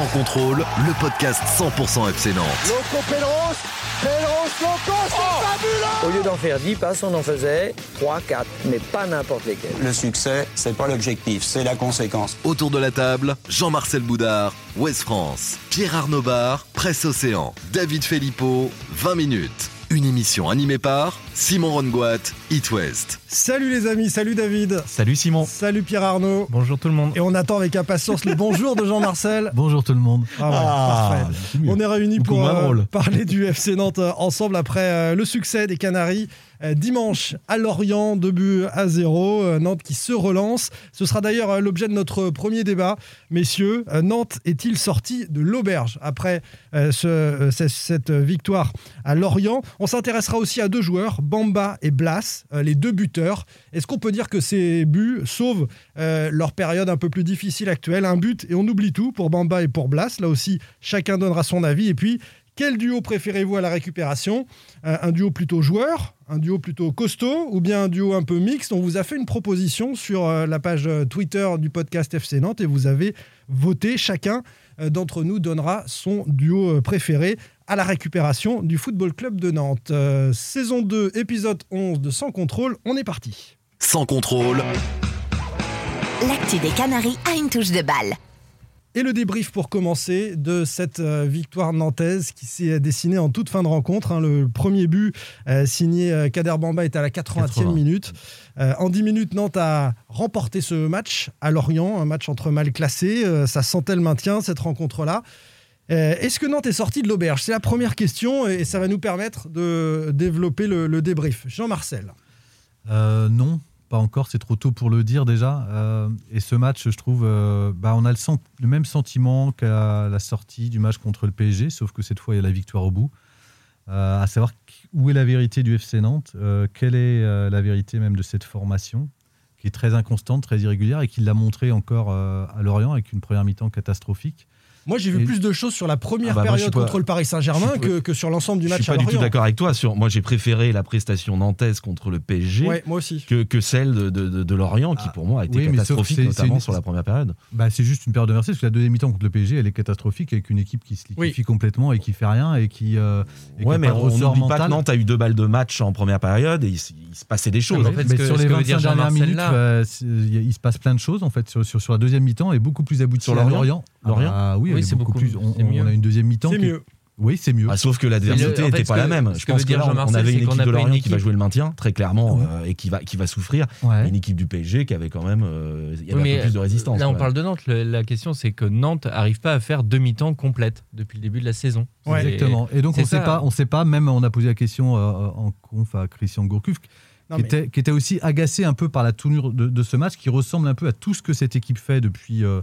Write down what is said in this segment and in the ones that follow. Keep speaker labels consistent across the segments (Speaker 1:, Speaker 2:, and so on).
Speaker 1: Sans contrôle, le podcast 100% FC Nantes.
Speaker 2: Loco Loco, c'est fabuleux
Speaker 3: Au lieu d'en faire 10 passes, on en faisait 3, 4, mais pas n'importe lesquels.
Speaker 4: Le succès, c'est pas l'objectif, c'est la conséquence.
Speaker 1: Autour de la table, Jean-Marcel Boudard, Ouest France, Pierre Arnaud Bar, Presse Océan, David Filippo, 20 minutes. Une émission animée par Simon Rongoat, It West.
Speaker 5: Salut les amis, salut David.
Speaker 6: Salut Simon.
Speaker 5: Salut Pierre Arnaud.
Speaker 6: Bonjour tout le monde.
Speaker 5: Et on attend avec impatience le bonjour de Jean-Marcel.
Speaker 6: Bonjour tout le monde.
Speaker 5: Ah ouais, parfait. On est réunis
Speaker 6: Beaucoup
Speaker 5: pour euh, parler du FC Nantes ensemble après euh, le succès des Canaries. Euh, Dimanche à Lorient, 2 buts à 0. euh, Nantes qui se relance. Ce sera d'ailleurs euh, l'objet de notre premier débat. Messieurs, Nantes est-il sorti de l'auberge après ce- ce- cette victoire à Lorient? On s'intéressera aussi à deux joueurs, Bamba et Blas, les deux buteurs. Est-ce qu'on peut dire que ces buts sauvent leur période un peu plus difficile actuelle? Un but et on oublie tout pour Bamba et pour Blas. Là aussi, chacun donnera son avis. Et puis, quel duo préférez-vous à la récupération? Un duo plutôt joueur un duo plutôt costaud ou bien un duo un peu mixte On vous a fait une proposition sur euh, la page euh, Twitter du podcast FC Nantes et vous avez voté. Chacun euh, d'entre nous donnera son duo préféré à la récupération du Football Club de Nantes. Euh, saison 2, épisode 11 de Sans Contrôle, on est parti.
Speaker 1: Sans contrôle,
Speaker 7: L'actu des Canaries a une touche de balle.
Speaker 5: Et le débrief pour commencer de cette euh, victoire nantaise qui s'est dessinée en toute fin de rencontre. hein. Le premier but euh, signé euh, Kader Bamba est à la 80e
Speaker 6: 80.
Speaker 5: minute. En 10 minutes, Nantes a remporté ce match à Lorient, un match entre mal classés. Ça sentait le maintien, cette rencontre-là. Est-ce que Nantes est sorti de l'auberge? C'est la première question et ça va nous permettre de développer le, le débrief. Jean-Marcel.
Speaker 6: Euh, non, pas encore, c'est trop tôt pour le dire déjà. Euh, et ce match, je trouve, euh, bah, on a le, même sentiment qu'à la sortie du match contre le PSG, sauf que cette fois, il y a la victoire au bout. Euh, à savoir où est la vérité du FC Nantes, quelle est la vérité même de cette formation, qui est très inconstante, très irrégulière, et qui l'a montré encore à Lorient avec une première mi-temps catastrophique.
Speaker 5: Moi, j'ai vu
Speaker 6: Et-
Speaker 5: plus de choses sur la première
Speaker 8: Ah bah moi, je
Speaker 5: période
Speaker 8: suis pas-
Speaker 5: contre le Paris Saint-Germain
Speaker 8: je suis
Speaker 5: que, que sur l'ensemble du
Speaker 8: Je
Speaker 5: match
Speaker 8: suis
Speaker 5: à
Speaker 8: pas du tout d'accord avec toi. Sur, moi, j'ai préféré la prestation nantaise contre le PSG
Speaker 5: Ouais, moi aussi.
Speaker 8: que, que celle de, de- de- de Lorient, qui
Speaker 6: Ah,
Speaker 8: pour moi a été
Speaker 6: oui,
Speaker 8: catastrophique, notamment
Speaker 6: une-
Speaker 8: sur la première période.
Speaker 6: Bah, c'est juste une période de merci, parce que la deuxième mi-temps contre le PSG, elle est catastrophique, avec une équipe qui se liquéfie complètement et qui fait rien, et qui, euh, et
Speaker 8: Ouais,
Speaker 6: a
Speaker 8: mais on
Speaker 6: ressort
Speaker 8: n'oublie pas que Nantes a eu deux balles de match en première période et il, se passait des choses.
Speaker 9: mais en fait,
Speaker 6: Mais
Speaker 9: ce que-
Speaker 6: sur les
Speaker 9: que veut
Speaker 6: 25
Speaker 9: dire
Speaker 6: dernières minutes, c'est- il se passe plein de choses en fait sur, la deuxième mi-temps et beaucoup plus aboutie
Speaker 8: Sur
Speaker 6: à
Speaker 8: Lorient
Speaker 6: Lorient. Ah oui,
Speaker 9: c'est
Speaker 6: beaucoup,
Speaker 9: beaucoup-
Speaker 6: plus. On,
Speaker 9: c'est mieux.
Speaker 6: on a une deuxième mi-temps.
Speaker 5: C'est mieux.
Speaker 6: Oui, c'est mieux.
Speaker 8: Ah, sauf que l'adversité
Speaker 9: en
Speaker 8: n'était
Speaker 9: fait,
Speaker 8: pas la
Speaker 9: que-
Speaker 8: même. Je
Speaker 9: que
Speaker 8: pense que
Speaker 9: dire
Speaker 8: là, on- avait une équipe de Lorient qui va jouer le maintien, très clairement,
Speaker 6: Ouais.
Speaker 8: euh, et qui va, qui va souffrir.
Speaker 6: Ouais.
Speaker 8: Une équipe du PSG qui avait quand même euh, il y avait
Speaker 9: Oui,
Speaker 8: un peu plus de résistance.
Speaker 9: Là, on parle de Nantes. Le- La question, c'est que Nantes n'arrive pas à faire demi-temps complète depuis le début de la saison.
Speaker 5: Ouais.
Speaker 6: Exactement. Et donc on sait
Speaker 9: ça.
Speaker 6: pas, on sait pas. Même on a posé la question euh, en conf à Christian Gourcuff, qui,
Speaker 5: mais-
Speaker 6: était, qui était aussi agacé un peu par la tournure de, de ce match, qui ressemble un peu à tout ce que cette équipe fait depuis, euh, euh,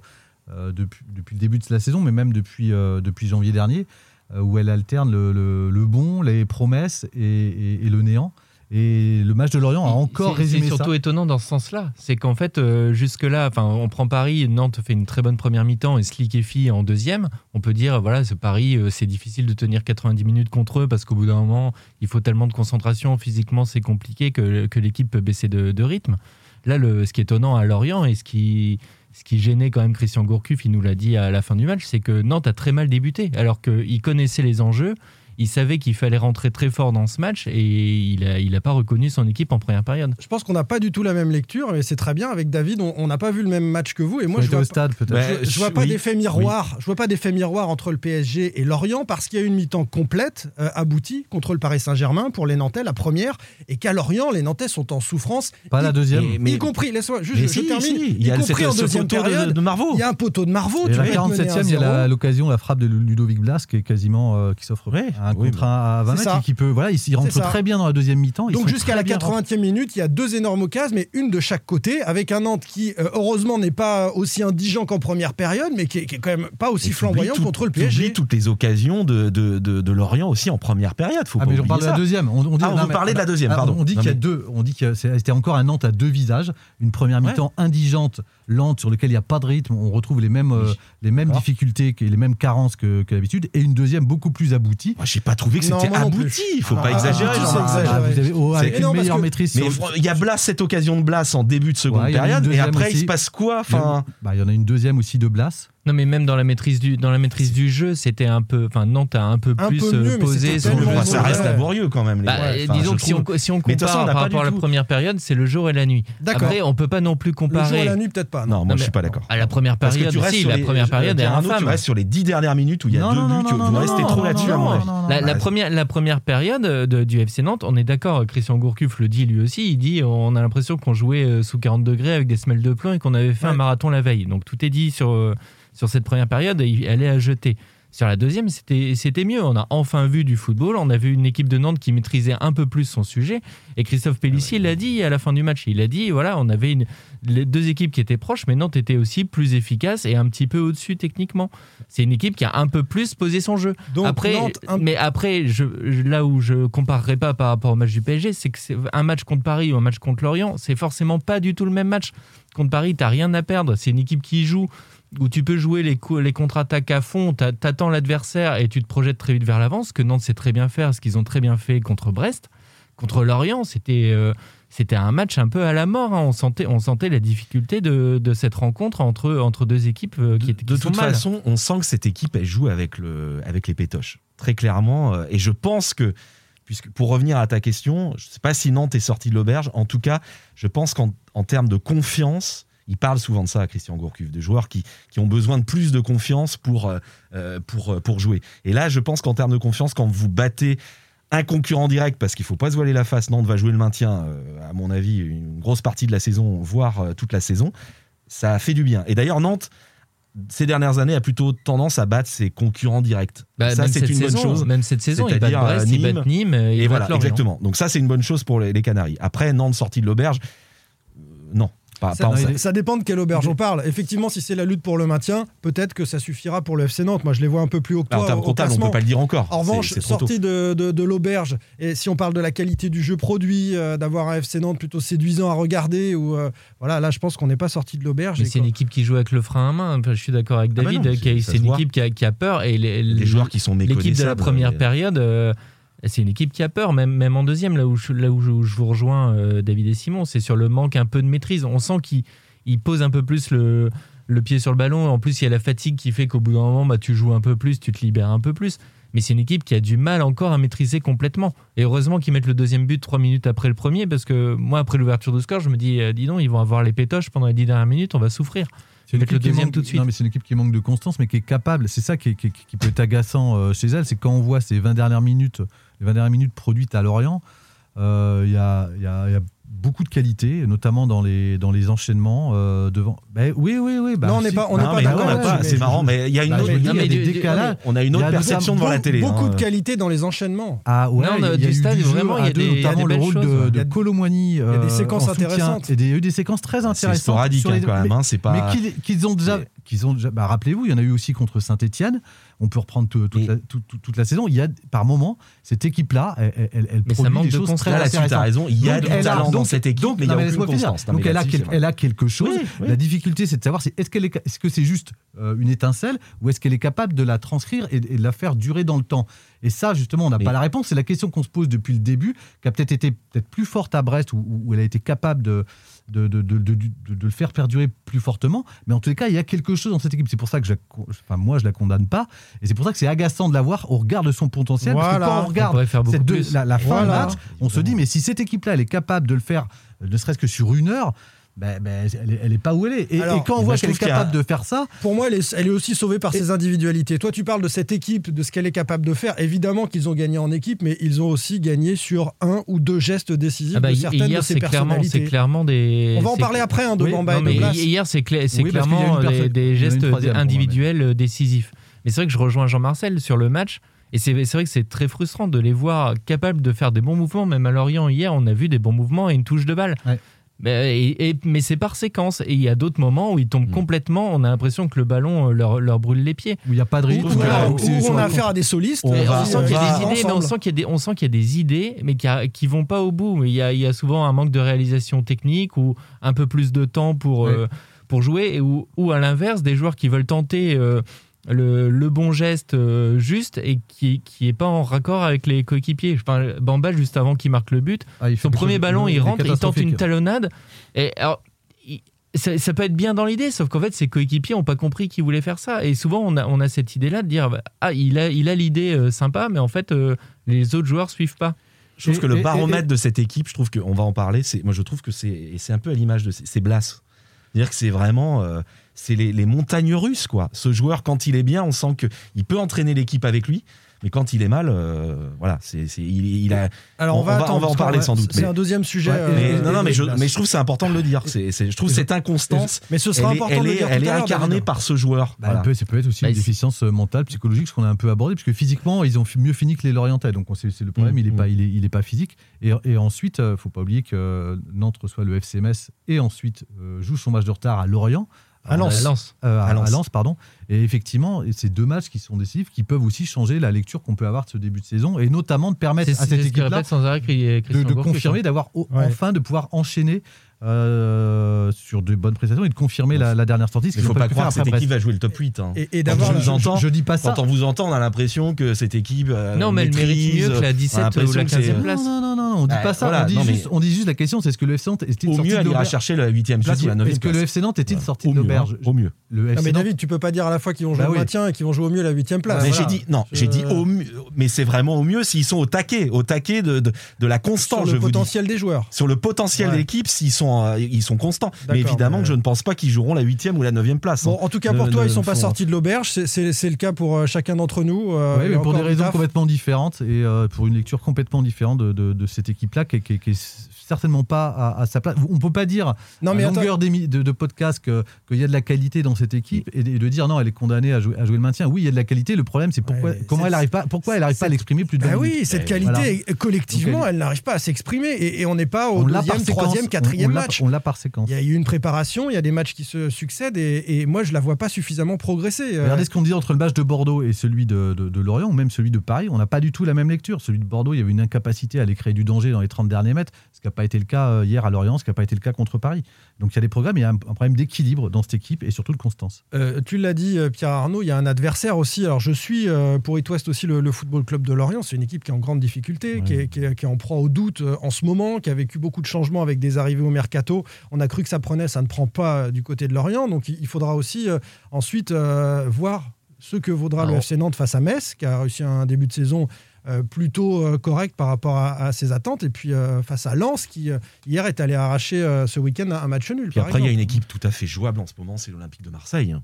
Speaker 6: depuis, depuis le début de la saison, mais même depuis, euh, depuis janvier dernier, euh, où elle alterne le, le- le bon, les promesses et, et- et le néant. Et le match de Lorient a encore résumé
Speaker 9: C'est surtout étonnant dans ce sens-là. C'est qu'en fait, euh, jusque-là, on prend Paris, Nantes fait une très bonne première mi-temps et se liquéfie en deuxième. On peut dire, voilà, ce Paris, euh, c'est difficile de tenir 90 minutes contre eux parce qu'au bout d'un moment, il faut tellement de concentration. Physiquement, c'est compliqué que, que l'équipe peut baisser de, de rythme. Là, le, ce qui est étonnant à Lorient et ce qui, ce qui gênait quand même Christian Gourcuff, il nous l'a dit à la fin du match, c'est que Nantes a très mal débuté alors qu'il connaissait les enjeux. Il savait qu'il fallait rentrer très fort dans ce match et il n'a il a pas reconnu son équipe en première période.
Speaker 5: Je pense qu'on n'a pas du tout la même lecture, mais c'est très bien. Avec David, on on n'a pas vu le même match que vous. Et moi,
Speaker 6: On
Speaker 5: je vois,
Speaker 6: au stade
Speaker 5: je, je vois pas
Speaker 8: oui.
Speaker 5: d'effet miroir. Je vois pas d'effet miroir entre le PSG et Lorient parce qu'il y a eu une mi-temps complète, euh, aboutie contre le Paris Saint-Germain pour les Nantais, la première, et qu'à Lorient, les Nantais sont en souffrance.
Speaker 6: Pas la deuxième.
Speaker 8: Et- mais-
Speaker 5: y compris, laisse-moi, juste, je,
Speaker 8: si,
Speaker 5: je termine.
Speaker 8: si,
Speaker 5: y compris en deuxième
Speaker 8: poteau de-
Speaker 5: période.
Speaker 8: de Marvaux.
Speaker 5: Il y a un poteau de Marvaux.
Speaker 6: Et
Speaker 5: tu
Speaker 6: la
Speaker 5: peux être mené
Speaker 6: 47e, il y a
Speaker 5: 1-0.
Speaker 6: la- l'occasion, la frappe de Ludovic Blas, qui est quasiment euh, qui s'offre
Speaker 8: Ouais.
Speaker 6: Un, un
Speaker 5: Oui,
Speaker 6: contrat à 20
Speaker 5: C'est
Speaker 6: mètres et qui peut, voilà, il, rentre très bien dans la deuxième mi-temps.
Speaker 5: Donc jusqu'à la
Speaker 6: très bien
Speaker 5: 80e minute, il y a deux énormes occasions, mais une de chaque côté, avec un Nantes qui, euh, heureusement, n'est pas aussi indigent qu'en première période, mais qui est, qui est quand même pas aussi
Speaker 10: Et
Speaker 5: flamboyant contre le PSG.
Speaker 10: toutes les occasions de, de, de, de Lorient aussi en première période. Faut
Speaker 6: Ah,
Speaker 10: pas
Speaker 6: mais on parle de la deuxième. On, on dit,
Speaker 10: ah, on
Speaker 6: non,
Speaker 10: vous
Speaker 6: mais-
Speaker 10: parlait de la deuxième, pardon.
Speaker 6: On dit
Speaker 10: Non,
Speaker 6: qu'il y a deux. On dit que c'était encore un Nantes à deux visages. Une première mi-temps indigente, lente, sur laquelle il n'y a pas de rythme. On retrouve les mêmes, euh, les mêmes difficultés, que- les mêmes carences que, que d'habitude. Et une deuxième beaucoup plus aboutie.
Speaker 10: Moi, j'ai pas trouvé que c'était abouti. Il faut
Speaker 6: Ah,
Speaker 10: pas exagérer.
Speaker 6: c'est exagéré. Ah, vous avez- oh, avec une meilleure
Speaker 10: que-
Speaker 6: maîtrise
Speaker 10: Mais il y a Blas, cette occasion de Blas en début de seconde
Speaker 6: Ouais,
Speaker 10: période. Et après, il se passe quoi Enfin,
Speaker 6: Bah, il y en a une deuxième aussi de Blas.
Speaker 9: Non, mais même dans la maîtrise du, dans la maîtrise du jeu, c'était un peu. Enfin, Nantes a un peu
Speaker 10: Un
Speaker 9: plus
Speaker 10: peu
Speaker 9: euh,
Speaker 10: mieux, mais
Speaker 9: posé son
Speaker 10: tellement
Speaker 9: jeu.
Speaker 10: Ça reste laborieux quand même. Les
Speaker 9: Bah,
Speaker 10: ouais, enfin,
Speaker 9: disons que si on, si
Speaker 10: façon,
Speaker 9: compare
Speaker 10: on
Speaker 9: par rapport à la première période, c'est le jour et la nuit.
Speaker 5: D'accord.
Speaker 9: Après, on peut pas non plus
Speaker 5: Le jour
Speaker 9: comparer.
Speaker 5: et la nuit, peut-être pas.
Speaker 10: Non, moi
Speaker 9: Non,
Speaker 10: je suis pas d'accord.
Speaker 9: À la première période, si,
Speaker 10: sur
Speaker 9: la première période
Speaker 10: euh,
Speaker 9: est infâme.
Speaker 10: Tu restes sur les dix dernières minutes où il y a
Speaker 6: Non,
Speaker 10: deux
Speaker 6: non,
Speaker 10: buts.
Speaker 6: non, non,
Speaker 10: Vous
Speaker 6: non,
Speaker 10: restez
Speaker 6: non,
Speaker 10: trop
Speaker 6: non,
Speaker 10: là-dessus,
Speaker 6: non,
Speaker 10: à mon
Speaker 6: non,
Speaker 10: avis.
Speaker 6: non, non,
Speaker 9: La, première, période de- du FC Nantes, on est d'accord, Christian Gourcuff le dit lui aussi, il dit on a l'impression qu'on jouait euh, sous 40 degrés avec des semelles de plomb et qu'on avait fait un marathon la veille. Donc tout est dit sur, euh, sur cette première période, elle est à jeter. Sur la deuxième, c'était mieux. On a enfin vu du football. On a vu une équipe de Nantes qui maîtrisait un peu plus son sujet. Et Christophe Pellissier l'a dit à la fin du match. Il a dit voilà, on avait une, les deux équipes qui étaient proches, mais Nantes était aussi plus efficace et un petit peu au-dessus techniquement. C'est une équipe qui a un peu plus posé son jeu.
Speaker 5: Donc,
Speaker 9: après,
Speaker 5: Nantes, un-
Speaker 9: mais après, je, là où je comparerai pas par rapport au match du PSG, c'est que c'est un match contre Paris ou un match contre Lorient, c'est forcément pas du tout le même match. Contre Paris, t'as rien à perdre. C'est une équipe qui joue où tu peux jouer les, les contre-attaques à fond, t'a- t'attends l'adversaire et tu te projettes très vite vers l'avant, ce que Nantes sait très bien faire, ce qu'ils ont très bien fait contre Brest. Contre Lorient, c'était euh, c'était un match un peu à la mort. hein. On, sentait, on sentait la difficulté de, de cette rencontre entre, entre deux équipes euh, qui, étaient
Speaker 10: De
Speaker 9: sont
Speaker 10: toute
Speaker 9: mal.
Speaker 10: façon, on sent que cette équipe, elle joue avec, le, avec les pétoches. Très clairement. euh, Et je pense que, puisque pour revenir à ta question, je ne sais pas si Nantes est sorti de l'auberge. En tout cas, je pense qu'en en termes de confiance, il parle souvent de ça à Christian Gourcuff, de joueurs qui, qui ont besoin de plus de confiance pour, euh, euh, pour, euh, pour jouer. Et là, je pense qu'en termes de confiance, quand vous battez un concurrent direct, parce qu'il faut pas se voiler la face, Nantes va jouer le maintien, euh, à mon avis, une grosse partie de la saison, voire euh, toute la saison, ça a fait du bien. Et d'ailleurs, Nantes, ces dernières années, a plutôt tendance à battre ses concurrents directs.
Speaker 9: Bah,
Speaker 10: ça, c'est une bonne chose.
Speaker 9: même cette saison, ils battent Brest,
Speaker 10: euh,
Speaker 9: ils battent Nîmes, et ils
Speaker 10: et
Speaker 9: battent
Speaker 10: voilà, exactement. Donc ça, c'est une bonne chose pour les, les Canaries. Après, Nantes sortie de l'auberge, euh, non. Pas,
Speaker 5: Ça,
Speaker 10: pas
Speaker 5: dépend de quelle auberge on parle. Effectivement, si c'est la lutte pour le maintien, peut-être que ça suffira pour le FC Nantes. Moi, je les vois un peu plus haut que
Speaker 10: Alors,
Speaker 5: toi.
Speaker 10: en termes comptables, on peut pas le dire encore.
Speaker 5: En revanche,
Speaker 10: C'est- c'est trop tôt.
Speaker 5: sorti de, de- de l'auberge, et si on parle de la qualité du jeu produit, euh, d'avoir un FC Nantes plutôt séduisant à regarder, ou euh, voilà, là, je pense qu'on n'est pas sorti de l'auberge.
Speaker 9: Mais c'est une équipe qui joue avec le frein à main. Enfin, je suis d'accord avec
Speaker 10: Ah bah
Speaker 9: David. euh,
Speaker 10: c'est-
Speaker 9: une
Speaker 10: voit.
Speaker 9: équipe qui a, qui a peur et les,
Speaker 10: Les joueurs qui sont
Speaker 9: L'équipe de la première
Speaker 10: mais-
Speaker 9: période, euh, c'est une équipe qui a peur, même, même en deuxième, là où je, là où je, où je vous rejoins, euh, David et Simon, c'est sur le manque un peu de maîtrise. On sent qu'il il pose un peu plus le, le pied sur le ballon. En plus, il y a la fatigue qui fait qu'au bout d'un moment, bah, tu joues un peu plus, tu te libères un peu plus. Mais c'est une équipe qui a du mal encore à maîtriser complètement. Et heureusement qu'ils mettent le deuxième but trois minutes après le premier, parce que moi, après l'ouverture de score, je me dis, euh, dis donc, ils vont avoir les pétoches pendant les dix dernières minutes, on va souffrir.
Speaker 6: C'est une
Speaker 9: Mettre le
Speaker 6: équipe qui
Speaker 9: deuxième
Speaker 6: manque-
Speaker 9: tout de suite.
Speaker 6: Non, mais c'est une équipe qui manque de constance, mais qui est capable. C'est ça qui, est- qui- qui peut être agaçant euh, chez elle, c'est quand on voit ces 20 dernières minutes, les 20 dernières minutes produites à Lorient, euh, il y, a, il y a- il y a beaucoup de qualité, notamment dans les, dans les enchaînements euh, devant. Ben oui, oui, oui. bah,
Speaker 5: Non, on n'est
Speaker 6: si.
Speaker 5: pas- on pas
Speaker 10: C'est marrant, mais il y a une
Speaker 6: Bah,
Speaker 10: autre.
Speaker 9: Non, mais
Speaker 6: il y a des décalages.
Speaker 10: On a une autre
Speaker 6: a
Speaker 10: perception devant la télé.
Speaker 5: Beaucoup
Speaker 10: hein.
Speaker 5: de qualité dans les enchaînements.
Speaker 6: Ah ouais,
Speaker 9: Non,
Speaker 6: il y a,
Speaker 9: stade, vraiment, il y a des- il y a
Speaker 6: notamment
Speaker 9: des
Speaker 6: le rôle
Speaker 9: choses,
Speaker 6: de,
Speaker 9: ouais.
Speaker 6: de Colomwani.
Speaker 5: Il y a des séquences intéressantes.
Speaker 6: Il y a eu des séquences très
Speaker 10: C'est
Speaker 6: intéressantes.
Speaker 10: sporadique
Speaker 6: sur les-
Speaker 10: hein, quand même.
Speaker 6: mais-
Speaker 10: hein, C'est pas.
Speaker 6: mais qu'ils ont déjà,
Speaker 10: Mais-
Speaker 6: qu'ils ont déjà bah, rappelez-vous, il y en a eu aussi contre Saint-Etienne. On peut reprendre tout- la, tout- tout- toute la saison. Il y a par moment cette équipe-là, elle, elle, elle
Speaker 9: Mais ça
Speaker 6: produit
Speaker 9: manque
Speaker 6: des
Speaker 9: de
Speaker 6: choses très
Speaker 10: t'as raison. Il y a
Speaker 6: Donc,
Speaker 10: du
Speaker 6: a-
Speaker 10: talent dans cette équipe,
Speaker 6: donc-
Speaker 10: mais il
Speaker 6: non,
Speaker 10: a aucune constance.
Speaker 6: Donc elle a, quel- elle quelque chose.
Speaker 10: Oui, oui.
Speaker 6: La difficulté, c'est de savoir c'est est-ce qu'elle est, est-ce que c'est juste euh, une étincelle ou est-ce qu'elle est capable de la transcrire et, et de la faire durer dans le temps? Et ça, justement, on n'a
Speaker 10: Mais-
Speaker 6: pas la réponse. C'est la question qu'on se pose depuis le début, qui a peut-être été peut-être plus forte à Brest où, où elle a été capable de de, de, de, de- le faire perdurer plus fortement. Mais en tous les cas, il y a quelque chose dans cette équipe. C'est pour ça que je, enfin, moi, je la condamne pas. Et c'est pour ça que c'est agaçant de la voir au regard de son potentiel. Parce que quand on regarde
Speaker 9: faire
Speaker 6: cette deux- la, la fin
Speaker 5: Voilà.
Speaker 6: de match, on se dit, mais si cette équipe-là, elle est capable de le faire, euh, ne serait-ce que sur une heure, ben, ben, elle, est, elle est pas où elle est. Et,
Speaker 5: Alors,
Speaker 6: et quand on voit qu'elle est
Speaker 10: a-
Speaker 6: capable de faire ça,
Speaker 5: Pour moi, elle est, elle est aussi sauvée par ses individualités. Toi, tu parles de cette équipe, de ce qu'elle est capable de faire. Évidemment qu'ils ont gagné en équipe, mais ils ont aussi gagné sur un ou deux gestes décisifs
Speaker 9: Ah bah,
Speaker 5: de certaines
Speaker 9: hier,
Speaker 5: de ses
Speaker 9: c'est clairement, c'est
Speaker 5: personnalités.
Speaker 9: clairement des.
Speaker 5: On va en parler après hein, de
Speaker 6: Oui,
Speaker 5: Bamba
Speaker 9: Non,
Speaker 5: et
Speaker 9: mais
Speaker 5: de Blas.
Speaker 9: hi- hier, c'est cla-
Speaker 6: Oui,
Speaker 9: clairement
Speaker 6: une
Speaker 9: des, gestes individuels euh, décisifs. Mais c'est vrai que je rejoins Jean-Marcel sur le match. Et c'est vrai que c'est très frustrant de les voir capables de faire des bons mouvements. Même à Lorient, hier, on a vu des bons mouvements et une touche de balle. Mais, et- et- mais c'est par séquence. Et il y a d'autres moments où ils
Speaker 10: Mm.
Speaker 9: tombent complètement. On a l'impression que le ballon euh, leur, leur brûle les pieds.
Speaker 6: Où il n'y a pas de rythme. où
Speaker 5: on a affaire à des solistes.
Speaker 10: On
Speaker 5: et
Speaker 10: va-
Speaker 9: on sent qu'il y a des idées, mais on sent qu'il y a des, on sent qu'il y a des idées, mais qui, a- qui vont pas au bout. Il y a, il y a souvent un manque de réalisation technique ou un peu plus de temps pour, euh, pour jouer, et ou à l'inverse, des joueurs qui veulent tenter euh, le, le bon geste euh, juste et qui qui est pas en raccord avec les coéquipiers. Je parle Bamba juste avant qu'il marque le but.
Speaker 6: Ah,
Speaker 9: Son premier ballon, il rentre, il tente une talonnade. Et alors, il- ça, ça peut être bien dans l'idée, sauf qu'en fait, ses coéquipiers n'ont pas compris qu'il voulait faire ça. Et souvent, on a, on a cette idée-là de dire Ah, il a il a l'idée euh, sympa, mais en fait, euh, les autres joueurs suivent pas.
Speaker 10: Je trouve
Speaker 6: Et-
Speaker 10: que le baromètre
Speaker 6: et-
Speaker 10: de cette équipe, je trouve qu'on va en parler. C'est, moi, je trouve que c'est, et c'est un peu à l'image de, c'est Blas. C'est-à-dire que c'est vraiment, euh, c'est les, les montagnes russes, quoi. Ce joueur, quand il est bien, on sent que il peut entraîner l'équipe avec lui. Mais quand il est mal, euh, voilà, c'est, c'est- il, il a.
Speaker 5: Alors on, va,
Speaker 10: va,
Speaker 5: attendre,
Speaker 10: on va en parler sans doute.
Speaker 5: C'est
Speaker 10: mais-
Speaker 5: un deuxième sujet.
Speaker 6: Ouais,
Speaker 5: euh,
Speaker 10: mais, non, non, mais je, mais je trouve que c'est important de le dire. C'est, c'est- je trouve cette inconstance,
Speaker 5: Mais ce sera
Speaker 10: elle est,
Speaker 5: important
Speaker 10: elle
Speaker 5: de le
Speaker 10: est-
Speaker 5: dire
Speaker 10: elle
Speaker 5: tout
Speaker 10: est
Speaker 5: à l'heure,
Speaker 10: incarnée par ce joueur.
Speaker 6: Bah,
Speaker 10: Voilà.
Speaker 6: un peu, ça peut être aussi
Speaker 9: Bah,
Speaker 6: une
Speaker 9: c'est-
Speaker 6: déficience euh, mentale, psychologique, ce qu'on a un peu abordé, parce que physiquement, ils ont mieux fini que les Lorientais. Donc on sait- c'est le problème,
Speaker 10: Mmh,
Speaker 6: il n'est
Speaker 10: mmh.
Speaker 6: pas, il est, il est pas physique. Et, et ensuite, faut pas oublier que Nantes reçoit le FC Metz et ensuite euh, joue son match de retard à Lorient.
Speaker 5: À Lens.
Speaker 9: À Lens.
Speaker 6: Euh, à,
Speaker 10: À Lens.
Speaker 6: à Lens, pardon. Et effectivement, et c'est deux matchs qui sont décisifs, qui peuvent aussi changer la lecture qu'on peut avoir de ce début de saison, et notamment de permettre
Speaker 9: C'est
Speaker 6: à cette équipe-là de, de confirmer, d'avoir
Speaker 5: Ouais.
Speaker 6: enfin de pouvoir enchaîner euh, sur de bonnes prestations et de confirmer la, la dernière sortie. ce
Speaker 10: Il
Speaker 6: qu'ils
Speaker 10: faut pas croire que cette
Speaker 6: après
Speaker 10: équipe va jouer le top 8. hein.
Speaker 5: Et, d'avoir
Speaker 10: je
Speaker 6: je dis pas ça.
Speaker 10: Quand on vous entend, on a l'impression que cette équipe. euh,
Speaker 9: Non, mais elle mérite mieux que la
Speaker 10: on a
Speaker 9: 17 ou
Speaker 10: l'impression
Speaker 9: la
Speaker 10: que c'est-
Speaker 9: 15e place.
Speaker 6: Non, non, non, non, on dit pas ça.
Speaker 10: voilà,
Speaker 6: on, dit
Speaker 10: non, mais-
Speaker 6: juste, on dit juste la question c'est est-ce que le FC Nantes est-il
Speaker 10: Au
Speaker 6: sorti
Speaker 10: mieux,
Speaker 6: de
Speaker 10: elle ira
Speaker 6: l'auberge
Speaker 10: chercher la 8 place ou la 9
Speaker 6: Est-ce que le. FC Nantes est-il sorti
Speaker 10: Au
Speaker 6: de
Speaker 10: mieux,
Speaker 6: l'auberge
Speaker 10: Au mieux.
Speaker 6: Le
Speaker 5: Non, mais David, tu peux pas dire à la fois qu'ils vont jouer
Speaker 6: Bah
Speaker 5: au
Speaker 6: oui.
Speaker 5: maintien et qu'ils vont jouer au mieux la huitième place.
Speaker 10: mais j'ai dit non, j'ai dit au mieux, mais c'est vraiment au mieux s'ils sont au taquet, au taquet de, la
Speaker 5: sur
Speaker 10: constance.
Speaker 5: le
Speaker 10: je vous dis.
Speaker 5: potentiel des joueurs.
Speaker 10: Sur le potentiel de l'équipe, s'ils sont, euh, ils sont constants. Mais évidemment
Speaker 5: mais-
Speaker 10: que je ne pense pas qu'ils joueront la 8 ou la 9 place.
Speaker 5: Bon,
Speaker 10: hein.
Speaker 5: en tout cas,
Speaker 10: Ne-
Speaker 5: pour toi,
Speaker 10: ne-
Speaker 5: ils sont
Speaker 10: ne
Speaker 5: pas
Speaker 10: font-
Speaker 5: sortis de l'auberge. C'est- le cas pour euh, chacun d'entre nous. euh, y
Speaker 6: mais
Speaker 5: a
Speaker 6: pour des raisons complètement différentes et euh, pour une lecture complètement différente de, de- de cette équipe-là qui est certainement pas à, à sa place. On peut pas dire
Speaker 5: Non, mais
Speaker 6: à longueur de, de podcast que- qu'il y a de la qualité dans cette équipe et, de- et de dire non, elle est condamnée à jouer, à jouer le maintien. Oui, il y a de la qualité. Le problème, c'est pourquoi,
Speaker 5: Ouais,
Speaker 6: comment elle arrive pas, pourquoi elle pas à l'exprimer plus de
Speaker 5: Bah
Speaker 6: 20
Speaker 5: oui, cette
Speaker 6: Et
Speaker 5: qualité,
Speaker 6: voilà.
Speaker 5: collectivement,
Speaker 6: Donc, elle-
Speaker 5: elle n'arrive pas à s'exprimer. Et, et on n'est pas au deuxième, troisième, quatrième
Speaker 6: on
Speaker 5: match.
Speaker 6: On l'a par séquence.
Speaker 5: Il y a eu une préparation, il y a des matchs qui se succèdent et, et moi je la vois pas suffisamment progresser. Euh,
Speaker 6: Regardez ce qu'on dit entre le match de Bordeaux et celui de, de- de Lorient, ou même celui de Paris. On n'a pas du tout la même lecture. Celui de Bordeaux, il y avait une incapacité à aller créer du danger dans les 30 derniers mètres, ce qui pas été le cas euh, hier à Lorient, ce qui n'a pas été le cas contre Paris. Donc il y a des programmes, il y a un, un problème d'équilibre dans cette équipe et surtout de constance.
Speaker 5: Euh, tu l'as dit, euh, Pierre Arnaud, il y a un adversaire aussi. Alors, je suis euh, pour It West aussi le, le Football Club de Lorient. C'est une équipe qui est en grande difficulté, qui, est, qui est- qui est en proie au doute en ce moment, qui a vécu beaucoup de changements avec des arrivées au mercato. On a cru que ça prenait, ça ne prend pas du côté de Lorient. Donc, il, il faudra aussi euh, ensuite voir ce que vaudra le
Speaker 10: Alors-
Speaker 5: FC Nantes face à Metz, qui a réussi un début de saison. Euh, plutôt euh, correct par rapport à, à ses attentes et puis euh, face à Lens qui hier est allé arracher ce week-end un, match nul.
Speaker 10: Puis
Speaker 5: par
Speaker 10: après, il y a une équipe tout à fait jouable en ce moment, c'est l'Olympique de Marseille.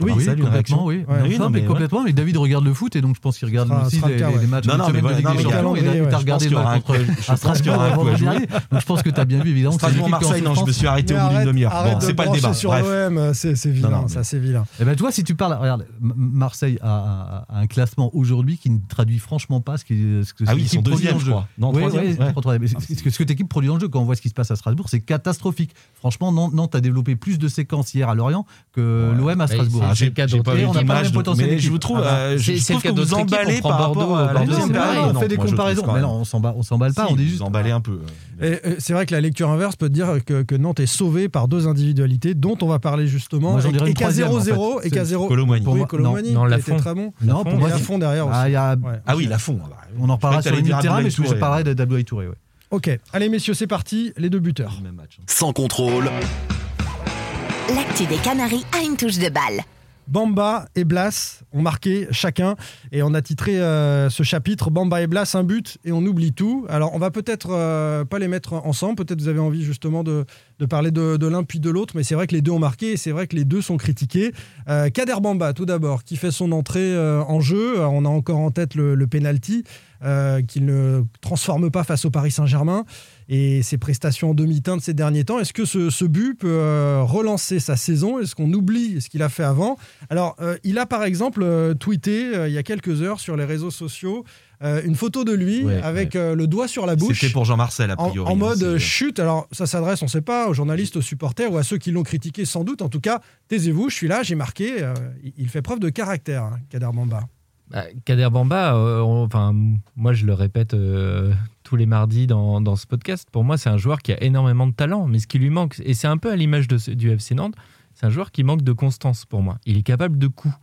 Speaker 10: Hein.
Speaker 6: Oui,
Speaker 10: Marseille,
Speaker 6: complètement, oui.
Speaker 5: Ouais.
Speaker 6: Non,
Speaker 10: Oui,
Speaker 6: ça,
Speaker 10: non,
Speaker 6: mais
Speaker 10: mais
Speaker 6: complètement. Mais David regarde le foot et donc je pense qu'il regarde aussi les, les- matchs
Speaker 10: Non,
Speaker 6: de
Speaker 10: non,
Speaker 6: semaine
Speaker 10: mais voilà,
Speaker 6: de Ligue
Speaker 10: non,
Speaker 6: des
Speaker 10: mais il y a-
Speaker 6: Champions. A-
Speaker 5: ouais.
Speaker 6: t'a
Speaker 5: Je
Speaker 6: regardé le match
Speaker 10: un
Speaker 6: contre Strasbourg dernier. Donc je pense que tu as bien vu, évidemment. en
Speaker 10: Strasbourg-Marseille, non, je me suis arrêté au bout d'une demi-heure. c'est pas le débat.
Speaker 5: sur l'OM, c'est c'est vilain, ça c'est vilain.
Speaker 6: Eh ben, tu vois, si tu parles, regarde, Marseille a, a- a un classement aujourd'hui qui ne traduit franchement pas ce, que
Speaker 10: Ah oui, ils sont deuxième, je
Speaker 6: jeu.
Speaker 10: crois. Non,
Speaker 6: Oui,
Speaker 10: troisième,
Speaker 6: ce que cette équipe produit dans le jeu, quand on voit ce qui se passe à Strasbourg, c'est catastrophique. Franchement, Nantes, Nantes a développé plus de séquences hier à Lorient que l'OM à Strasbourg.
Speaker 10: Ah,
Speaker 9: c'est le cas
Speaker 10: J'ai pas vu
Speaker 6: Et on n'a pas le
Speaker 10: l'image, mais je vous trouve,
Speaker 6: Ah bah,
Speaker 10: euh, je
Speaker 9: c'est-
Speaker 10: je
Speaker 9: c'est
Speaker 10: trouve
Speaker 9: le cas
Speaker 10: que vous emballez par rapport
Speaker 9: Bordeaux,
Speaker 10: à la période.
Speaker 9: pareil.
Speaker 6: on
Speaker 10: Non,
Speaker 6: fait des comparaisons. Mais non, on s'emballe, on s'emballe pas. On dit
Speaker 10: vous
Speaker 6: juste.
Speaker 10: emballez un peu.
Speaker 5: Et, euh, c'est vrai que la lecture inverse peut dire que, que Nantes est sauvée par deux individualités dont on va parler justement.
Speaker 6: Moi, j'en
Speaker 5: et qu'à
Speaker 6: troisième, en
Speaker 5: 0-0
Speaker 6: fait.
Speaker 5: et qu'à
Speaker 6: C'est
Speaker 5: 0
Speaker 10: Colomboigny.
Speaker 6: Pour
Speaker 5: Oui,
Speaker 6: moi,
Speaker 5: Colomboigny,
Speaker 9: non,
Speaker 5: était très bon.
Speaker 6: Non, pour moi,
Speaker 5: Lafont derrière aussi.
Speaker 6: Ah, il y a-
Speaker 5: Ouais.
Speaker 10: Ah oui, la fond.
Speaker 6: on en reparlera sur le terrain, mais je parlerai d'Abdoulaye Touré. ouais.
Speaker 5: Ok, allez messieurs, c'est parti, les deux buteurs.
Speaker 10: Même match. hein.
Speaker 1: Sans contrôle,
Speaker 7: L'actu des Canaries a une touche de balle.
Speaker 5: Bamba et Blas ont marqué chacun et on a titré euh, ce chapitre Bamba et Blas un but et on oublie tout. Alors on va peut-être euh, pas les mettre ensemble, peut-être vous avez envie justement de, parler de, l'un puis de l'autre, mais c'est vrai que les deux ont marqué et c'est vrai que les deux sont critiqués. Euh, Kader Bamba tout d'abord qui fait son entrée en jeu, on a encore en tête le, le penalty. qu'il ne transforme pas face au Paris Saint-Germain et ses prestations en demi-teinte ces derniers temps. Est-ce que ce, but peut euh, relancer sa saison? Est-ce qu'on oublie ce qu'il a fait avant? Alors, euh, il a par exemple tweeté il y a quelques heures sur les réseaux sociaux une photo de lui avec le doigt sur la bouche.
Speaker 10: C'était pour Jean-Marcel, a
Speaker 5: priori. En, en hein, mode chute. Alors, ça s'adresse, on ne sait pas, aux journalistes, aux supporters ou à ceux qui l'ont critiqué sans doute. En tout cas, taisez-vous, je suis là, j'ai marqué. il fait preuve de caractère, hein, Kader Mamba.
Speaker 9: Bah, Kader Bamba, euh, enfin, moi je le répète euh, tous les mardis dans, dans, ce podcast, pour moi c'est un joueur qui a énormément de talent, mais ce qui lui manque, et c'est un peu à l'image du FC Nantes, c'est un joueur qui manque de constance pour moi. Il est capable de coups.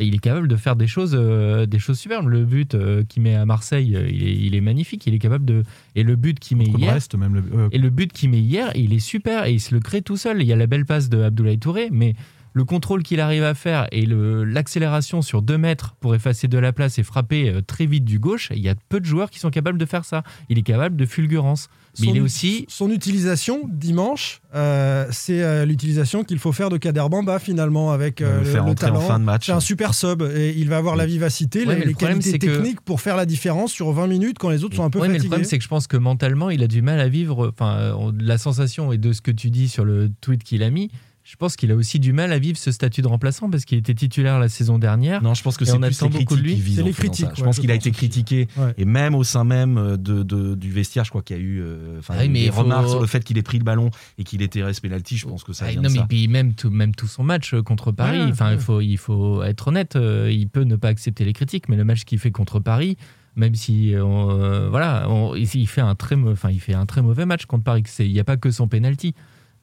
Speaker 9: Il est capable de faire des choses, euh, des choses superbes. Le but qu'il met à Marseille, il est, il, est, magnifique. Il est capable de. Et le but qu'il met hier.
Speaker 6: même le...
Speaker 9: Et le but qu'il met hier, il est super et il se le crée tout seul. Il y a la belle passe de Abdoulaye Touré, mais le contrôle qu'il arrive à faire et l'accélération sur 2 mètres pour effacer de la place et frapper euh, très vite du gauche, il y a peu de joueurs qui sont capables de faire ça. Il est capable de fulgurance. Mais il est aussi.
Speaker 5: Son utilisation dimanche, euh, c'est euh, l'utilisation qu'il faut faire de Kader Bamba finalement avec le, le talent.
Speaker 10: fin de match.
Speaker 5: C'est un super sub et il va avoir la vivacité, les, qualités techniques pour faire la différence sur 20 minutes quand les autres sont un peu fatigués.
Speaker 9: Mais le problème, c'est que je pense que mentalement, il a du mal à vivre. Enfin, la sensation et de ce que tu dis sur le tweet qu'il a mis, je pense qu'il a aussi du mal à vivre ce statut de remplaçant parce qu'il était titulaire la saison dernière.
Speaker 10: Non, je pense que c'est plus les critiques
Speaker 5: lui.
Speaker 10: C'est
Speaker 5: les critiques.
Speaker 10: je pense qu'il a été critiqué et même au sein même euh, de, du vestiaire, je crois qu'il y a eu euh, ah des remarques sur le fait qu'il ait pris le ballon et qu'il était resté penalty. Je pense que ça. Ah, vient non,
Speaker 9: mais
Speaker 10: ça.
Speaker 9: puis même tout, même tout son match euh, contre Paris. enfin, il faut il faut être honnête. il peut ne pas accepter les critiques, mais le match qu'il fait contre Paris même si voilà, il fait un très, enfin, il fait un très mauvais match contre Paris. Il n'y a pas que son penalty.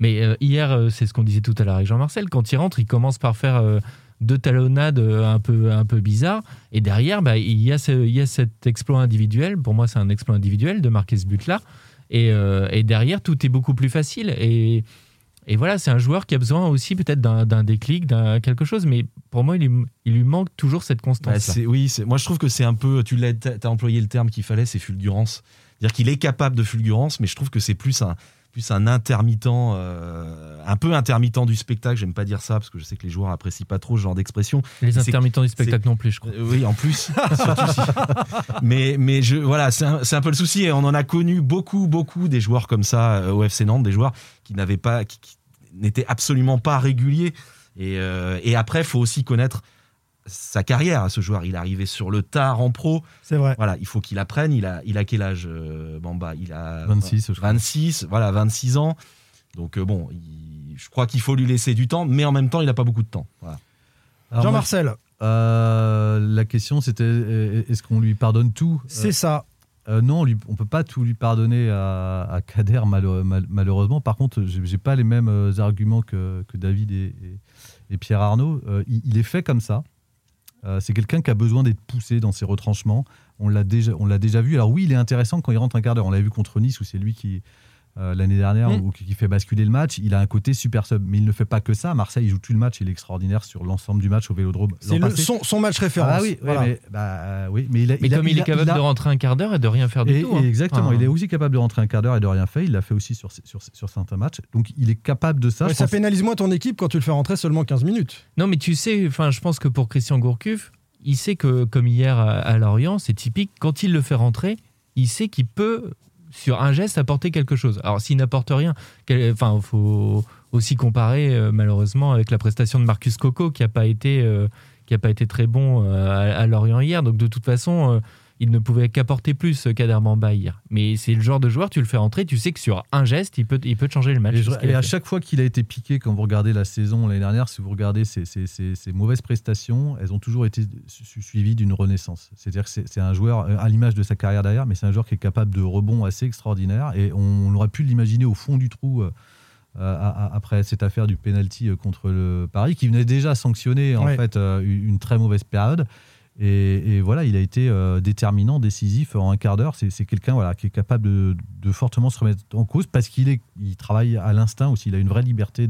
Speaker 9: Mais euh, hier, euh, c'est ce qu'on disait tout à l'heure avec Jean-Marcel, quand il rentre, il commence par faire euh, deux talonnades un peu, un peu bizarres. Et derrière, bah, il, y a ce, il y a cet exploit individuel. Pour moi, c'est un exploit individuel de marquer ce but-là. Et, et, derrière, tout est beaucoup plus facile. Et, et voilà, c'est un joueur qui a besoin aussi peut-être d'un déclic, d'un quelque chose. Mais pour moi, il, il lui manque toujours cette constance.
Speaker 10: Bah, oui, moi je trouve que c'est un peu. Tu as, employé le terme qu'il fallait, c'est fulgurance. C'est-à-dire qu'il est capable de fulgurance, mais je trouve que c'est plus un plus un intermittent, euh, un peu intermittent du spectacle. J'aime pas dire ça parce que je sais que les joueurs apprécient pas trop ce genre d'expression.
Speaker 9: Les intermittents du spectacle non plus, je crois.
Speaker 10: Euh, oui, en plus. mais mais je voilà, c'est un, peu le souci et on en a connu beaucoup beaucoup des joueurs comme ça euh, au FC Nantes, des joueurs qui n'avaient pas, qui, n'étaient absolument pas réguliers. Et, et après, faut aussi connaître sa carrière à ce joueur. Il est arrivé sur le tard en pro.
Speaker 5: C'est vrai.
Speaker 10: Voilà, il faut qu'il apprenne. Il a, il a quel âge, euh, Bamba? Il a
Speaker 6: 26,
Speaker 10: 26, voilà, 26 ans. Donc euh, bon, je crois qu'il faut lui laisser du temps, mais en même temps, il n'a pas beaucoup de temps.
Speaker 5: Jean-Marcel.
Speaker 6: Euh, la question c'était est-ce qu'on lui pardonne tout?
Speaker 5: C'est ça.
Speaker 6: non, on ne peut pas tout lui pardonner à, Kader, malheureusement. Par contre, je n'ai pas les mêmes arguments que, David et, Pierre Arnaud. il, est fait comme ça. Euh, c'est quelqu'un qui a besoin d'être poussé dans ses retranchements. On l'a déjà, on l'a déjà vu. Alors oui, il est intéressant quand il rentre un quart d'heure. On l'a vu contre Nice où c'est lui qui euh, l'année dernière mm. ou qui fait basculer le match. Il a un côté super sub, mais il ne fait pas que ça. Marseille, il joue tout le match. Il est extraordinaire sur l'ensemble du match au Vélodrome.
Speaker 5: C'est son, match référence.
Speaker 6: Ah oui, mais, bah, oui, mais, il
Speaker 9: comme il, est capable de rentrer un quart d'heure et de rien faire du tout. Hein.
Speaker 6: Exactement. Il est aussi capable de rentrer un quart d'heure et de rien faire. Il l'a fait aussi sur, sur, sur, certains matchs. Donc il est capable de ça.
Speaker 5: ça pénalise moins ton équipe quand tu le fais rentrer seulement 15 minutes.
Speaker 9: Non, mais tu sais, enfin, je pense que pour Christian Gourcuff, il sait que, comme hier à, Lorient, c'est typique, quand il le fait rentrer, il sait qu'il peut, sur un geste, apporter quelque chose. Alors, s'il n'apporte rien, enfin, il faut aussi comparer, euh, malheureusement, avec la prestation de Marcus Coco, qui n'a pas, été, euh, pas été très bon euh, à, Lorient hier. Donc, de toute façon il ne pouvait qu'apporter plus Kader Mamba hier. Mais c'est le genre de joueur, tu le fais rentrer, tu sais que sur un geste, il peut, il peut changer le match.
Speaker 6: Et, à chaque fois qu'il a été piqué, quand vous regardez la saison l'année dernière, si vous regardez ses, mauvaises prestations, elles ont toujours été suivies d'une renaissance. C'est-à-dire que c'est un joueur, à l'image de sa carrière derrière, mais c'est un joueur qui est capable de rebond assez extraordinaire. Et on, aurait pu l'imaginer au fond du trou. Euh, après cette affaire du penalty euh, contre le Paris, qui venait déjà sanctionner en fait euh, une très mauvaise période. Et, voilà, il a été euh, déterminant, décisif en un quart d'heure. C'est quelqu'un voilà, qui est capable de, fortement se remettre en cause parce qu'il il travaille à l'instinct aussi. Il a une vraie liberté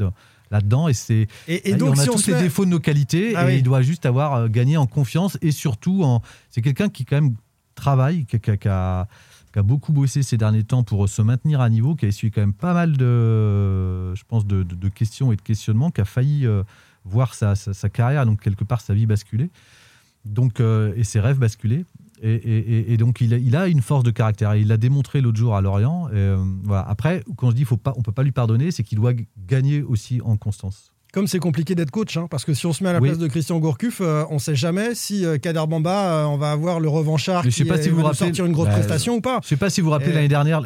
Speaker 6: là-dedans. Et, c'est,
Speaker 5: et, donc,
Speaker 6: on a
Speaker 5: si
Speaker 6: tous les défauts de nos qualités ah et il doit juste avoir euh, gagné en confiance et surtout, en... c'est quelqu'un qui quand même travaille, qui, a, beaucoup bossé ces derniers temps pour se maintenir à niveau, qui a essuyé quand même pas mal de, je pense, de, questions et de questionnements, qui a failli euh, voir sa, sa, carrière, donc quelque part sa vie basculer donc, euh, et ses rêves basculaient. Et, donc, il a, une force de caractère. Il l'a démontré l'autre jour à Lorient. Euh, Après, quand je dis faut pas, on peut pas lui pardonner, c'est qu'il doit gagner aussi en constance
Speaker 5: comme c'est compliqué d'être coach, hein, parce que si on se met à la place de Christian Gourcuff, euh, on ne sait jamais si euh, Kader Bamba, euh, on va avoir le revanchard qui
Speaker 6: pas si rappelez,
Speaker 5: sortir une grosse
Speaker 6: bah,
Speaker 5: prestation ou pas.
Speaker 6: Je ne sais pas si vous vous rappelez l'année dernière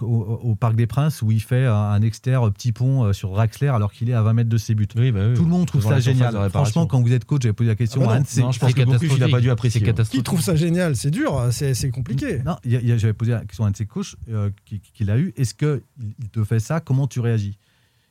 Speaker 6: au, Parc des Princes où il fait un, un petit pont sur Raxler alors qu'il est à 20 mètres de ses buts.
Speaker 10: Bah
Speaker 6: Tout le monde trouve ça génial. Franchement, quand vous êtes coach, j'avais posé la question.
Speaker 5: Ah bah non,
Speaker 10: non, je pense que Gourcuff n'a pas dû apprécier. Hein.
Speaker 5: Qui trouve ça génial C'est dur, c'est compliqué.
Speaker 6: Non, j'avais posé la question à un de ses coachs qu'il a eu. Est-ce qu'il te fait ça? Comment tu réagis?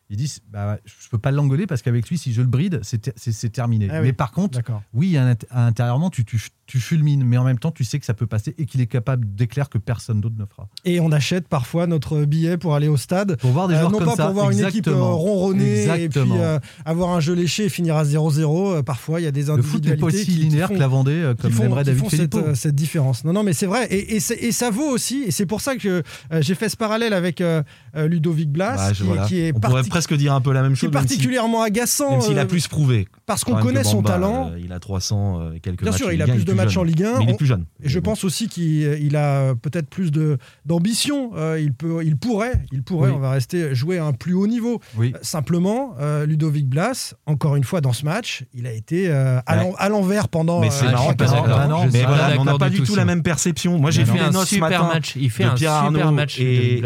Speaker 6: ils disent bah, je peux pas l'engueuler parce qu'avec lui, si je le bride, c'est ter terminé.
Speaker 5: Ah oui,
Speaker 6: mais par contre, oui, intérieurement, tu, tu, tu, fulmines, mais en même temps, tu sais que ça peut passer et qu'il est capable d'éclair que personne d'autre ne fera.
Speaker 5: Et on achète parfois notre billet pour aller au stade.
Speaker 6: Pour voir des
Speaker 5: euh,
Speaker 6: joueurs euh,
Speaker 5: non
Speaker 6: comme
Speaker 5: pas
Speaker 6: ça.
Speaker 5: pour voir Exactement. une équipe euh, ronronner Exactement. et puis euh, avoir un jeu léché et finir à 0-0. Euh, parfois, il y a des individualités.
Speaker 6: Le foot n'est pas aussi linéaire
Speaker 5: font,
Speaker 6: que la Vendée, euh, comme l'aimerait David
Speaker 5: font cette, cette, différence. Non, non, mais c'est vrai. Et, et, et, ça vaut aussi. Et c'est pour ça que j'ai fait ce parallèle avec Ludovic Blas,
Speaker 10: bah, je,
Speaker 5: qui,
Speaker 10: voilà.
Speaker 5: qui, est particulièrement
Speaker 10: presque dire un peu la même chose. C'est
Speaker 5: particulièrement agaçant.
Speaker 10: Même s'il a
Speaker 5: euh,
Speaker 10: plus prouvé.
Speaker 5: Parce qu'on connaît son talent.
Speaker 10: Euh, il a 300 euh, et quelques
Speaker 5: Bien
Speaker 10: matchs.
Speaker 5: Bien
Speaker 10: sûr,
Speaker 5: il a plus de matchs en Ligue 1.
Speaker 10: Il est plus jeune.
Speaker 5: Et je pense aussi qu'il a peut-être plus d'ambition. il, il pourrait, il pourrait on va rester, jouer à un plus haut niveau. Simplement, Ludovic Blas, encore une fois dans ce match, il a été à l'envers pendant.
Speaker 10: Mais c'est marrant parce on n'a pas
Speaker 9: du
Speaker 10: tout la même perception. Moi, j'ai fait
Speaker 9: un super match. Il fait un super match.
Speaker 10: Et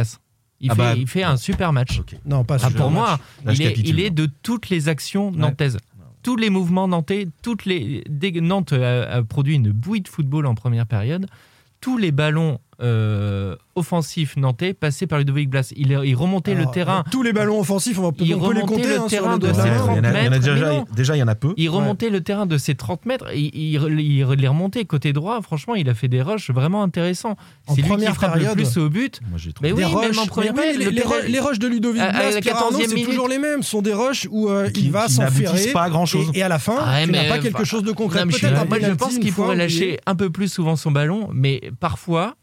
Speaker 10: ah bah,
Speaker 9: il, fait, un super match.
Speaker 5: Non, pas
Speaker 9: ah, Pour moi, il est, de toutes les actions nantaises. Tous les mouvements nantais, toutes les... Nantes a, a, produit une bouillie de football en première période, tous les ballons euh, offensif nantais passé par Ludovic Blas. Il, remontait le ah, terrain.
Speaker 5: Tous les ballons offensifs, on, va,
Speaker 9: il
Speaker 5: peut les compter.
Speaker 9: Le
Speaker 5: hein,
Speaker 9: terrain de ses 30 mètres.
Speaker 10: Déjà, il y en a peu.
Speaker 9: Il remontait le terrain de ses 30 mètres. Et, il, les remontait côté droit. Franchement, il a fait des rushs vraiment intéressants. C'est lui qui frappe
Speaker 5: période,
Speaker 9: le plus au but.
Speaker 10: Moi,
Speaker 9: mais première
Speaker 5: les,
Speaker 9: le
Speaker 5: rushs de Ludovic
Speaker 9: à,
Speaker 5: Blas, c'est toujours les mêmes. Ce sont des rushs où euh, il va s'enferrer.
Speaker 10: pas grand chose.
Speaker 5: Et, à la fin, ah il
Speaker 9: n'a
Speaker 5: pas
Speaker 9: euh,
Speaker 5: quelque chose de concret.
Speaker 9: Je pense qu'il pourrait lâcher un peu plus souvent son ballon, mais parfois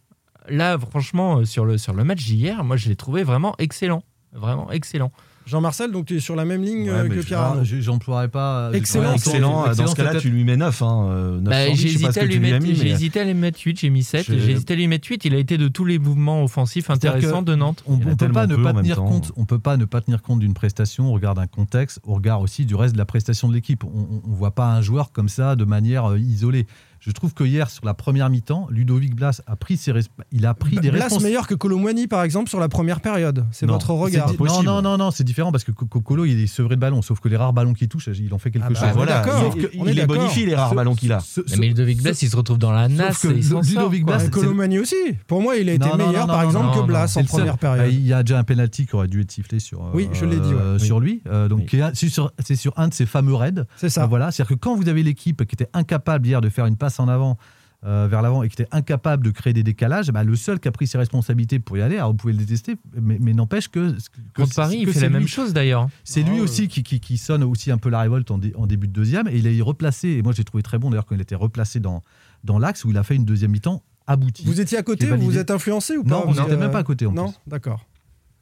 Speaker 9: là, franchement, euh, sur le, sur le match d'hier, moi, je l'ai trouvé vraiment excellent. Vraiment excellent.
Speaker 5: Jean-Marcel, donc tu es sur la même ligne euh, que Pierre Arnaud.
Speaker 6: J'emploierai pas. Euh,
Speaker 5: excellent.
Speaker 10: excellent. Dans ce cas-là, tu lui mets 9. Hein, 9
Speaker 9: bah,
Speaker 10: J'hésitais
Speaker 9: à, à, lui mettre 8, j'ai mis 7. J'hésitais à lui mettre 8. Il a été de tous les mouvements offensifs intéressants de Nantes.
Speaker 6: On, ne peut pas ne pas tenir compte. On peut pas ne pas tenir compte d'une prestation au regard d'un contexte, au regard aussi du reste de la prestation de l'équipe. On, ne voit pas un joueur comme ça de manière isolée. Je trouve que hier, sur la première mi-temps, Ludovic Blas a pris ses il a pris bah,
Speaker 5: des
Speaker 6: responsabilités.
Speaker 5: Blas meilleur que Colomwani, par exemple, sur la première période. C'est votre regard.
Speaker 6: Non, non, non, non, c'est différent parce que Colo, il est sevré de ballons, sauf que les rares ballons qu'il touche, il en fait quelque
Speaker 5: ah bah,
Speaker 6: chose.
Speaker 10: Voilà, il,
Speaker 5: il,
Speaker 10: il
Speaker 5: est
Speaker 10: les bonifie les rares
Speaker 6: ce,
Speaker 10: ballons qu'il a.
Speaker 6: Ce, ce,
Speaker 9: mais Ludovic Blas, il se retrouve dans la nasse.
Speaker 6: Ludovic Blas,
Speaker 5: Colomwani aussi. Pour moi, il a été
Speaker 6: non,
Speaker 5: meilleur,
Speaker 6: non, non,
Speaker 5: par
Speaker 9: exemple,
Speaker 5: que Blas en première
Speaker 6: bah,
Speaker 5: période.
Speaker 6: Il y a déjà un penalty qui aurait dû être sifflé sur.
Speaker 5: Oui, je l'ai
Speaker 6: euh,
Speaker 10: dit.
Speaker 6: Sur lui, euh, donc c'est sur un de ces fameux raids.
Speaker 5: C'est ça.
Speaker 6: Voilà, c'est-à-dire que quand vous avez l'équipe qui était incapable hier de faire une passe en avant, euh, vers l'avant, et qui était incapable de créer des décalages, bah, le seul qui a pris ses responsabilités pour y aller, alors vous pouvez le détester, mais, n'empêche que, que,
Speaker 9: Paris, il fait la même chose d'ailleurs. Hein.
Speaker 6: C'est lui
Speaker 5: oh,
Speaker 6: aussi qui, qui, qui, sonne aussi un peu la révolte en, début de deuxième, et il est replacé, et moi j'ai trouvé très bon d'ailleurs quand il était replacé dans, dans l'axe, où il a fait une deuxième mi-temps aboutie.
Speaker 5: Vous étiez à côté, vous vous êtes influencé ou pas
Speaker 6: Non, on n'était même pas à côté
Speaker 5: Non, d'accord.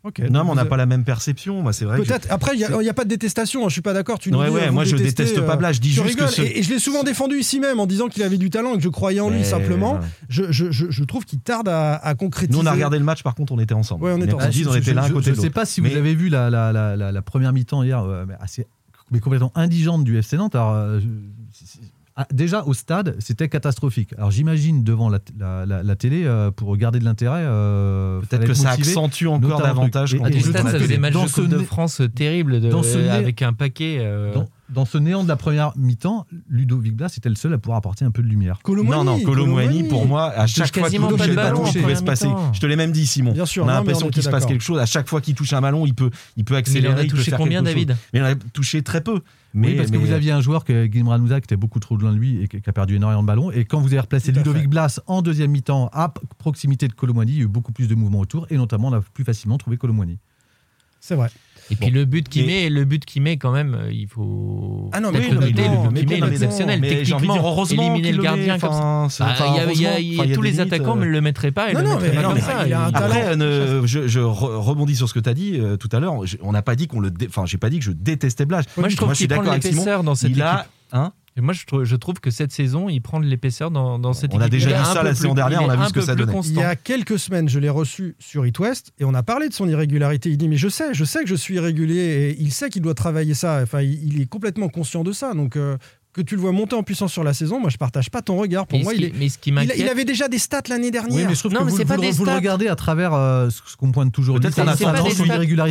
Speaker 10: Non, mais on n'a pas la même perception. C'est vrai.
Speaker 5: Peut-être. Après, il n'y a, pas de détestation. Hein, je suis pas d'accord. Tu.
Speaker 10: Ouais, ouais.
Speaker 5: Euh,
Speaker 10: moi, je déteste pas
Speaker 5: euh,
Speaker 10: Blas. Je dis juste que ce...
Speaker 5: et, et, je l'ai souvent défendu ici même en disant qu'il avait du talent et que je croyais en lui simplement. Je, trouve qu'il tarde à, concrétiser.
Speaker 10: Nous, on a regardé le match. Par contre, on était ensemble.
Speaker 5: On, était ensemble.
Speaker 10: on était là
Speaker 6: Je ne sais pas si vous avez vu la, première mi-temps hier, euh, assez, mais complètement indigente du FC Nantes. Euh, ah, déjà au stade, c'était catastrophique. Alors j'imagine devant la, télé, euh, pour garder de l'intérêt, euh,
Speaker 10: peut-être que ça accentue encore davantage.
Speaker 6: Et, stade,
Speaker 9: ça des
Speaker 6: matchs
Speaker 9: de France terribles, de, euh,
Speaker 6: dans ce
Speaker 9: avec un paquet.
Speaker 6: Dans, ce néant de la première mi-temps, Ludovic Blas était le seul à pouvoir apporter un peu de lumière.
Speaker 5: Colomani,
Speaker 10: non, non, pour moi, à chaque fois qu'il touche le ballon, il pouvait se passer. Je te l'ai même dit, Simon.
Speaker 5: Bien sûr,
Speaker 10: on a l'impression qu'il se passe quelque chose. À chaque fois qu'il touche un ballon, il peut, il peut accélérer. Il a
Speaker 9: touché combien, David?
Speaker 10: Mais il a touché très peu.
Speaker 6: Oui, parce que vous aviez un joueur, que qui était beaucoup trop loin de lui et qui a perdu énormément de ballons. Et quand vous avez replacé Ludovic. Blas en deuxième mi-temps à proximité de Colomani, il y a eu beaucoup plus de mouvements autour et notamment on a plus facilement trouvé Colomani.
Speaker 5: C'est vrai.
Speaker 9: Et bon. puis le but qu'il
Speaker 10: mais...
Speaker 9: met, le but qu'il met quand même, euh, il faut.
Speaker 5: Ah non, mais, oui,
Speaker 9: non, le but qu'il met, il est exceptionnel.
Speaker 10: Mais Techniquement, dire, heureusement
Speaker 9: éliminer le gardien
Speaker 10: met,
Speaker 9: comme ça. Bah, il y a, y a, tous les attaquants,
Speaker 10: mais
Speaker 9: ne le mettraient pas. Et
Speaker 5: non,
Speaker 9: le
Speaker 5: mettrait
Speaker 9: pas.
Speaker 10: Après, je rebondis sur ce que tu as dit euh, tout à l'heure. On n'a pas dit qu'on le. Enfin, j'ai pas dit que je détestais Blage.
Speaker 9: Moi, je trouve qu'il prend l'épaisseur dans cette équipe. Et moi, je, trou- je trouve que cette saison, il prend de l'épaisseur dans, dans cette
Speaker 10: On a déjà
Speaker 9: un
Speaker 10: ça
Speaker 9: peu
Speaker 10: la
Speaker 9: plus-
Speaker 10: saison dernière, on a vu ce que ça donnait.
Speaker 9: constant.
Speaker 5: Il y a quelques semaines, je l'ai reçu sur It West et on a parlé de son irrégularité. Il dit Mais je sais, je sais que je suis irrégulier et il sait qu'il doit travailler ça. Enfin, il, il est complètement conscient de ça. Donc, euh, que tu le vois monter en puissance sur la saison, moi, je partage pas ton regard. Pour
Speaker 9: Mais
Speaker 5: moi,
Speaker 9: ce
Speaker 5: il,
Speaker 9: qui-
Speaker 5: est-
Speaker 9: mais ce qui
Speaker 5: il, a-
Speaker 9: m'inquiète-
Speaker 5: il avait déjà des stats l'année dernière.
Speaker 6: Oui, mais je trouve
Speaker 9: Non,
Speaker 6: que
Speaker 9: mais
Speaker 6: vous,
Speaker 9: pas
Speaker 6: le-
Speaker 9: des
Speaker 6: vous le regardez à travers euh, ce qu'on pointe toujours.
Speaker 10: Peut-être
Speaker 6: Dit,
Speaker 10: qu'on a tendance.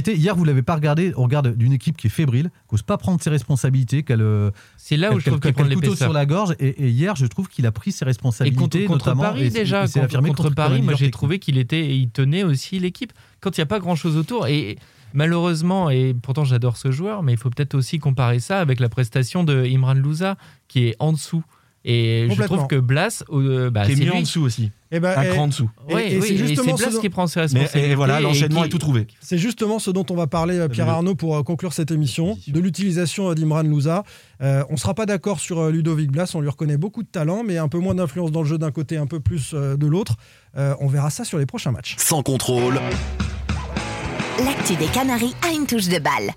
Speaker 6: Hier, vous l'avez pas regardé. On regarde d'une équipe qui est fébrile, qui n'ose pas prendre ses responsabilités, qu'elle euh,
Speaker 9: C'est là où je trouve
Speaker 6: qu'elle-
Speaker 9: qu'il prend
Speaker 6: couteau sur la gorge. Et, et hier, je trouve qu'il a pris ses
Speaker 9: Et
Speaker 6: responsabilités,
Speaker 9: contre, contre
Speaker 6: notamment.
Speaker 9: Paris
Speaker 6: et-
Speaker 9: déjà,
Speaker 6: et
Speaker 9: contre, Paris, moi j'ai trouvé qu'il était, il tenait aussi l'équipe. Quand il n'y a pas grand chose autour, et malheureusement, et pourtant j'adore ce joueur, mais il faut peut-être aussi comparer ça avec la prestation de Imran Louza, qui est en dessous. Et je trouve que Blas, euh, bah,
Speaker 10: Qui est
Speaker 9: c'est
Speaker 10: mieux en dessous aussi.
Speaker 5: Eh ben,
Speaker 10: Un
Speaker 5: et-
Speaker 10: cran en dessous.
Speaker 5: Et-
Speaker 9: Oui,
Speaker 5: et
Speaker 9: oui,
Speaker 5: c'est
Speaker 9: et
Speaker 5: justement
Speaker 9: c'est
Speaker 5: ce
Speaker 9: Blas
Speaker 5: dont-
Speaker 9: qui prend ses
Speaker 10: Mais
Speaker 9: responsabilités.
Speaker 10: et voilà,
Speaker 9: et
Speaker 10: l'enchaînement
Speaker 9: qui-
Speaker 10: est tout trouvé.
Speaker 5: C'est justement ce dont on va parler, euh, Pierre Arnaud, pour euh, conclure cette émission, de l'utilisation euh, d'Imran Louza. Euh, on ne sera pas d'accord sur Ludovic Blas, on lui reconnaît beaucoup de talent, mais un peu moins d'influence dans le jeu d'un côté, un peu plus de l'autre. Euh, on verra ça sur les prochains matchs.
Speaker 1: Sans contrôle,
Speaker 7: L'actu des Canaries a une touche de balle.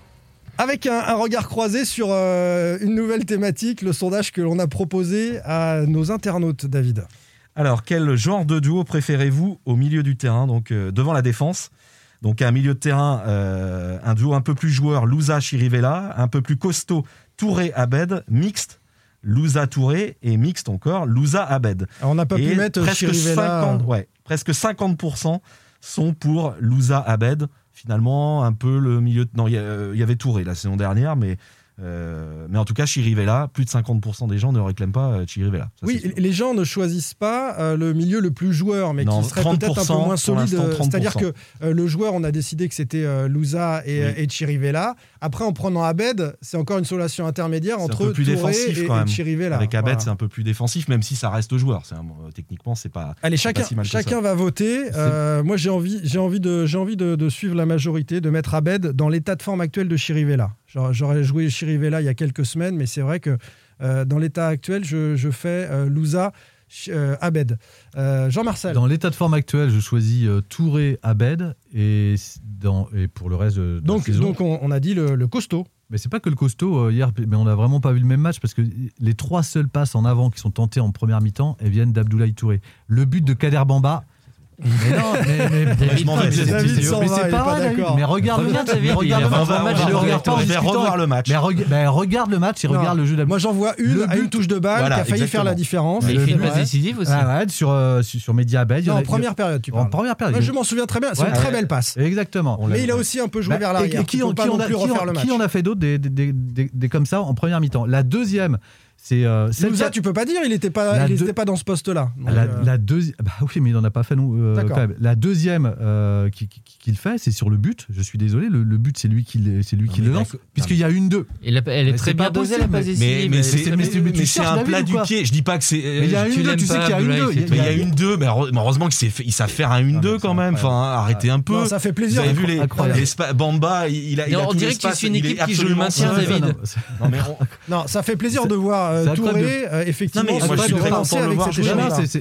Speaker 5: Avec un, un regard croisé sur euh, une nouvelle thématique, le sondage que l'on a proposé à nos internautes, David.
Speaker 10: Alors, quel genre de duo préférez-vous au milieu du terrain, donc euh, devant la défense? Donc, un milieu de terrain, euh, un duo un peu plus joueur, Louza Chirivella, un peu plus costaud, Touré Abed, mixte, Louza Touré, et mixte encore, Louza Abed.
Speaker 5: Alors, on n'a pas
Speaker 10: Et
Speaker 5: pu mettre
Speaker 10: presque
Speaker 5: Chirivella.
Speaker 10: 50, ouais, presque 50% sont pour Louza Abed. Finalement, un peu le milieu. de- Non, il y, euh, y avait Touré la saison dernière, mais, euh, mais en tout cas, Chirivella, plus de 50% des gens ne réclament pas euh, Chirivella. Ça,
Speaker 5: Oui, les gens ne choisissent pas euh, le milieu le plus joueur, mais
Speaker 10: Non,
Speaker 5: qui serait peut-être un peu
Speaker 10: 30%,
Speaker 5: moins solide.
Speaker 10: l'instant, 30%.
Speaker 5: C'est-à-dire que le joueur, on a décidé que c'était Louza et,
Speaker 10: Oui.
Speaker 5: et Chirivella. Après, en prenant Abed, c'est encore une solution intermédiaire entre
Speaker 10: plus
Speaker 5: Touré
Speaker 10: défensif
Speaker 5: et,
Speaker 10: quand
Speaker 5: et
Speaker 10: même.
Speaker 5: Chirivella.
Speaker 10: Avec Abed,
Speaker 5: Voilà.
Speaker 10: c'est un peu plus défensif, même si ça reste joueur. Un- techniquement, c'est pas.
Speaker 5: Allez, chacun,
Speaker 10: pas si mal que
Speaker 5: chacun va voter. Moi, j'ai envie, j'ai envie, de, j'ai envie de, de suivre la majorité, de mettre Abed dans l'état de forme actuel de Chirivella. J'aurais- joué Chirivella il y a quelques semaines, mais c'est vrai que euh, dans l'état actuel, je, je fais euh, Louza, euh, Abed. Euh, Jean-Marcel.
Speaker 6: Dans l'état de forme actuel, je choisis euh, Touré, Abed, et, dans, et pour le reste de, de la
Speaker 5: Donc,
Speaker 6: saison.
Speaker 5: donc on, on a dit le, le costaud.
Speaker 6: Mais c'est pas que le costaud hier, mais on n'a vraiment pas vu le même match parce que les trois seules passes en avant qui sont tentées en première mi-temps, elles viennent d'Abdoulaye Touré. Le but de Kader Bamba. Mais non, mais, mais,
Speaker 9: David,
Speaker 10: je m'en vais,
Speaker 6: mais c'est- pas
Speaker 5: d'accord.
Speaker 6: Mais regarde le match,
Speaker 9: David,
Speaker 6: regarde le match, mais regarde pas
Speaker 10: revoir le match.
Speaker 6: Mais, rega- mais regarde le match et regarde le jeu d'Abdoulaye.
Speaker 5: Moi, j'en vois une
Speaker 6: Le
Speaker 5: à une touche de balle qui a failli faire la différence.
Speaker 9: Il fait une passe décisive aussi.
Speaker 6: Sur, euh, sur, sur Media Abed. il y
Speaker 5: Non,
Speaker 6: en
Speaker 5: première période, tu
Speaker 6: En première période.
Speaker 5: Je m'en souviens très bien. C'est une très belle passe.
Speaker 6: Exactement.
Speaker 10: L'a
Speaker 5: Mais il a aussi un peu joué
Speaker 6: Bah,
Speaker 5: vers
Speaker 6: et-
Speaker 5: l'arrière.
Speaker 6: Et qui en, a, fait d'autres des comme ça en première mi-temps? La deuxième, c'est euh,
Speaker 5: Louza, tu peux pas dire, il n'était pas, il
Speaker 6: deux-
Speaker 5: était pas dans ce poste-là.
Speaker 6: La,
Speaker 5: euh,
Speaker 6: la deuxième, bah oui, mais il n'en a pas fait nous. euh,
Speaker 5: D'accord.
Speaker 6: quand même. La deuxième euh, qui- qui- qu'il fait, c'est sur le but. Je suis désolé, le, le but c'est lui qui, le- c'est lui qui le lance, puisqu'il y a une deux.
Speaker 9: Et la- elle est
Speaker 6: Mais
Speaker 9: très
Speaker 6: c'est
Speaker 9: bien
Speaker 6: pas
Speaker 9: dosée, la passe
Speaker 6: mais-.
Speaker 10: Mais, mais c'est
Speaker 9: très
Speaker 10: mais
Speaker 9: bien
Speaker 10: c'est-
Speaker 9: dosée.
Speaker 10: mais
Speaker 6: tu
Speaker 10: c'est
Speaker 6: cherches
Speaker 10: un plat du pied. Je dis pas que c'est.
Speaker 6: Mais il y a une deux, tu sais qu'il y a une deux.
Speaker 9: c'est
Speaker 6: Il y a-
Speaker 10: Mais il y a
Speaker 6: il y a-
Speaker 10: une 2, mais heure- mais heureusement qu'ils savent- faire un 1-2 quand même. Enfin, arrêtez un peu.
Speaker 5: non, ça fait
Speaker 10: Vous
Speaker 5: plaisir.
Speaker 10: avez vu les, Bamba, il a, il
Speaker 9: Non,
Speaker 10: a
Speaker 9: on dirait que suis une équipe qui joue le
Speaker 10: absolument
Speaker 9: maintien. David.
Speaker 10: Non,
Speaker 5: Non, ça fait plaisir de voir euh, Touré euh, effectivement
Speaker 10: Non, mais moi, je suis très content de le voir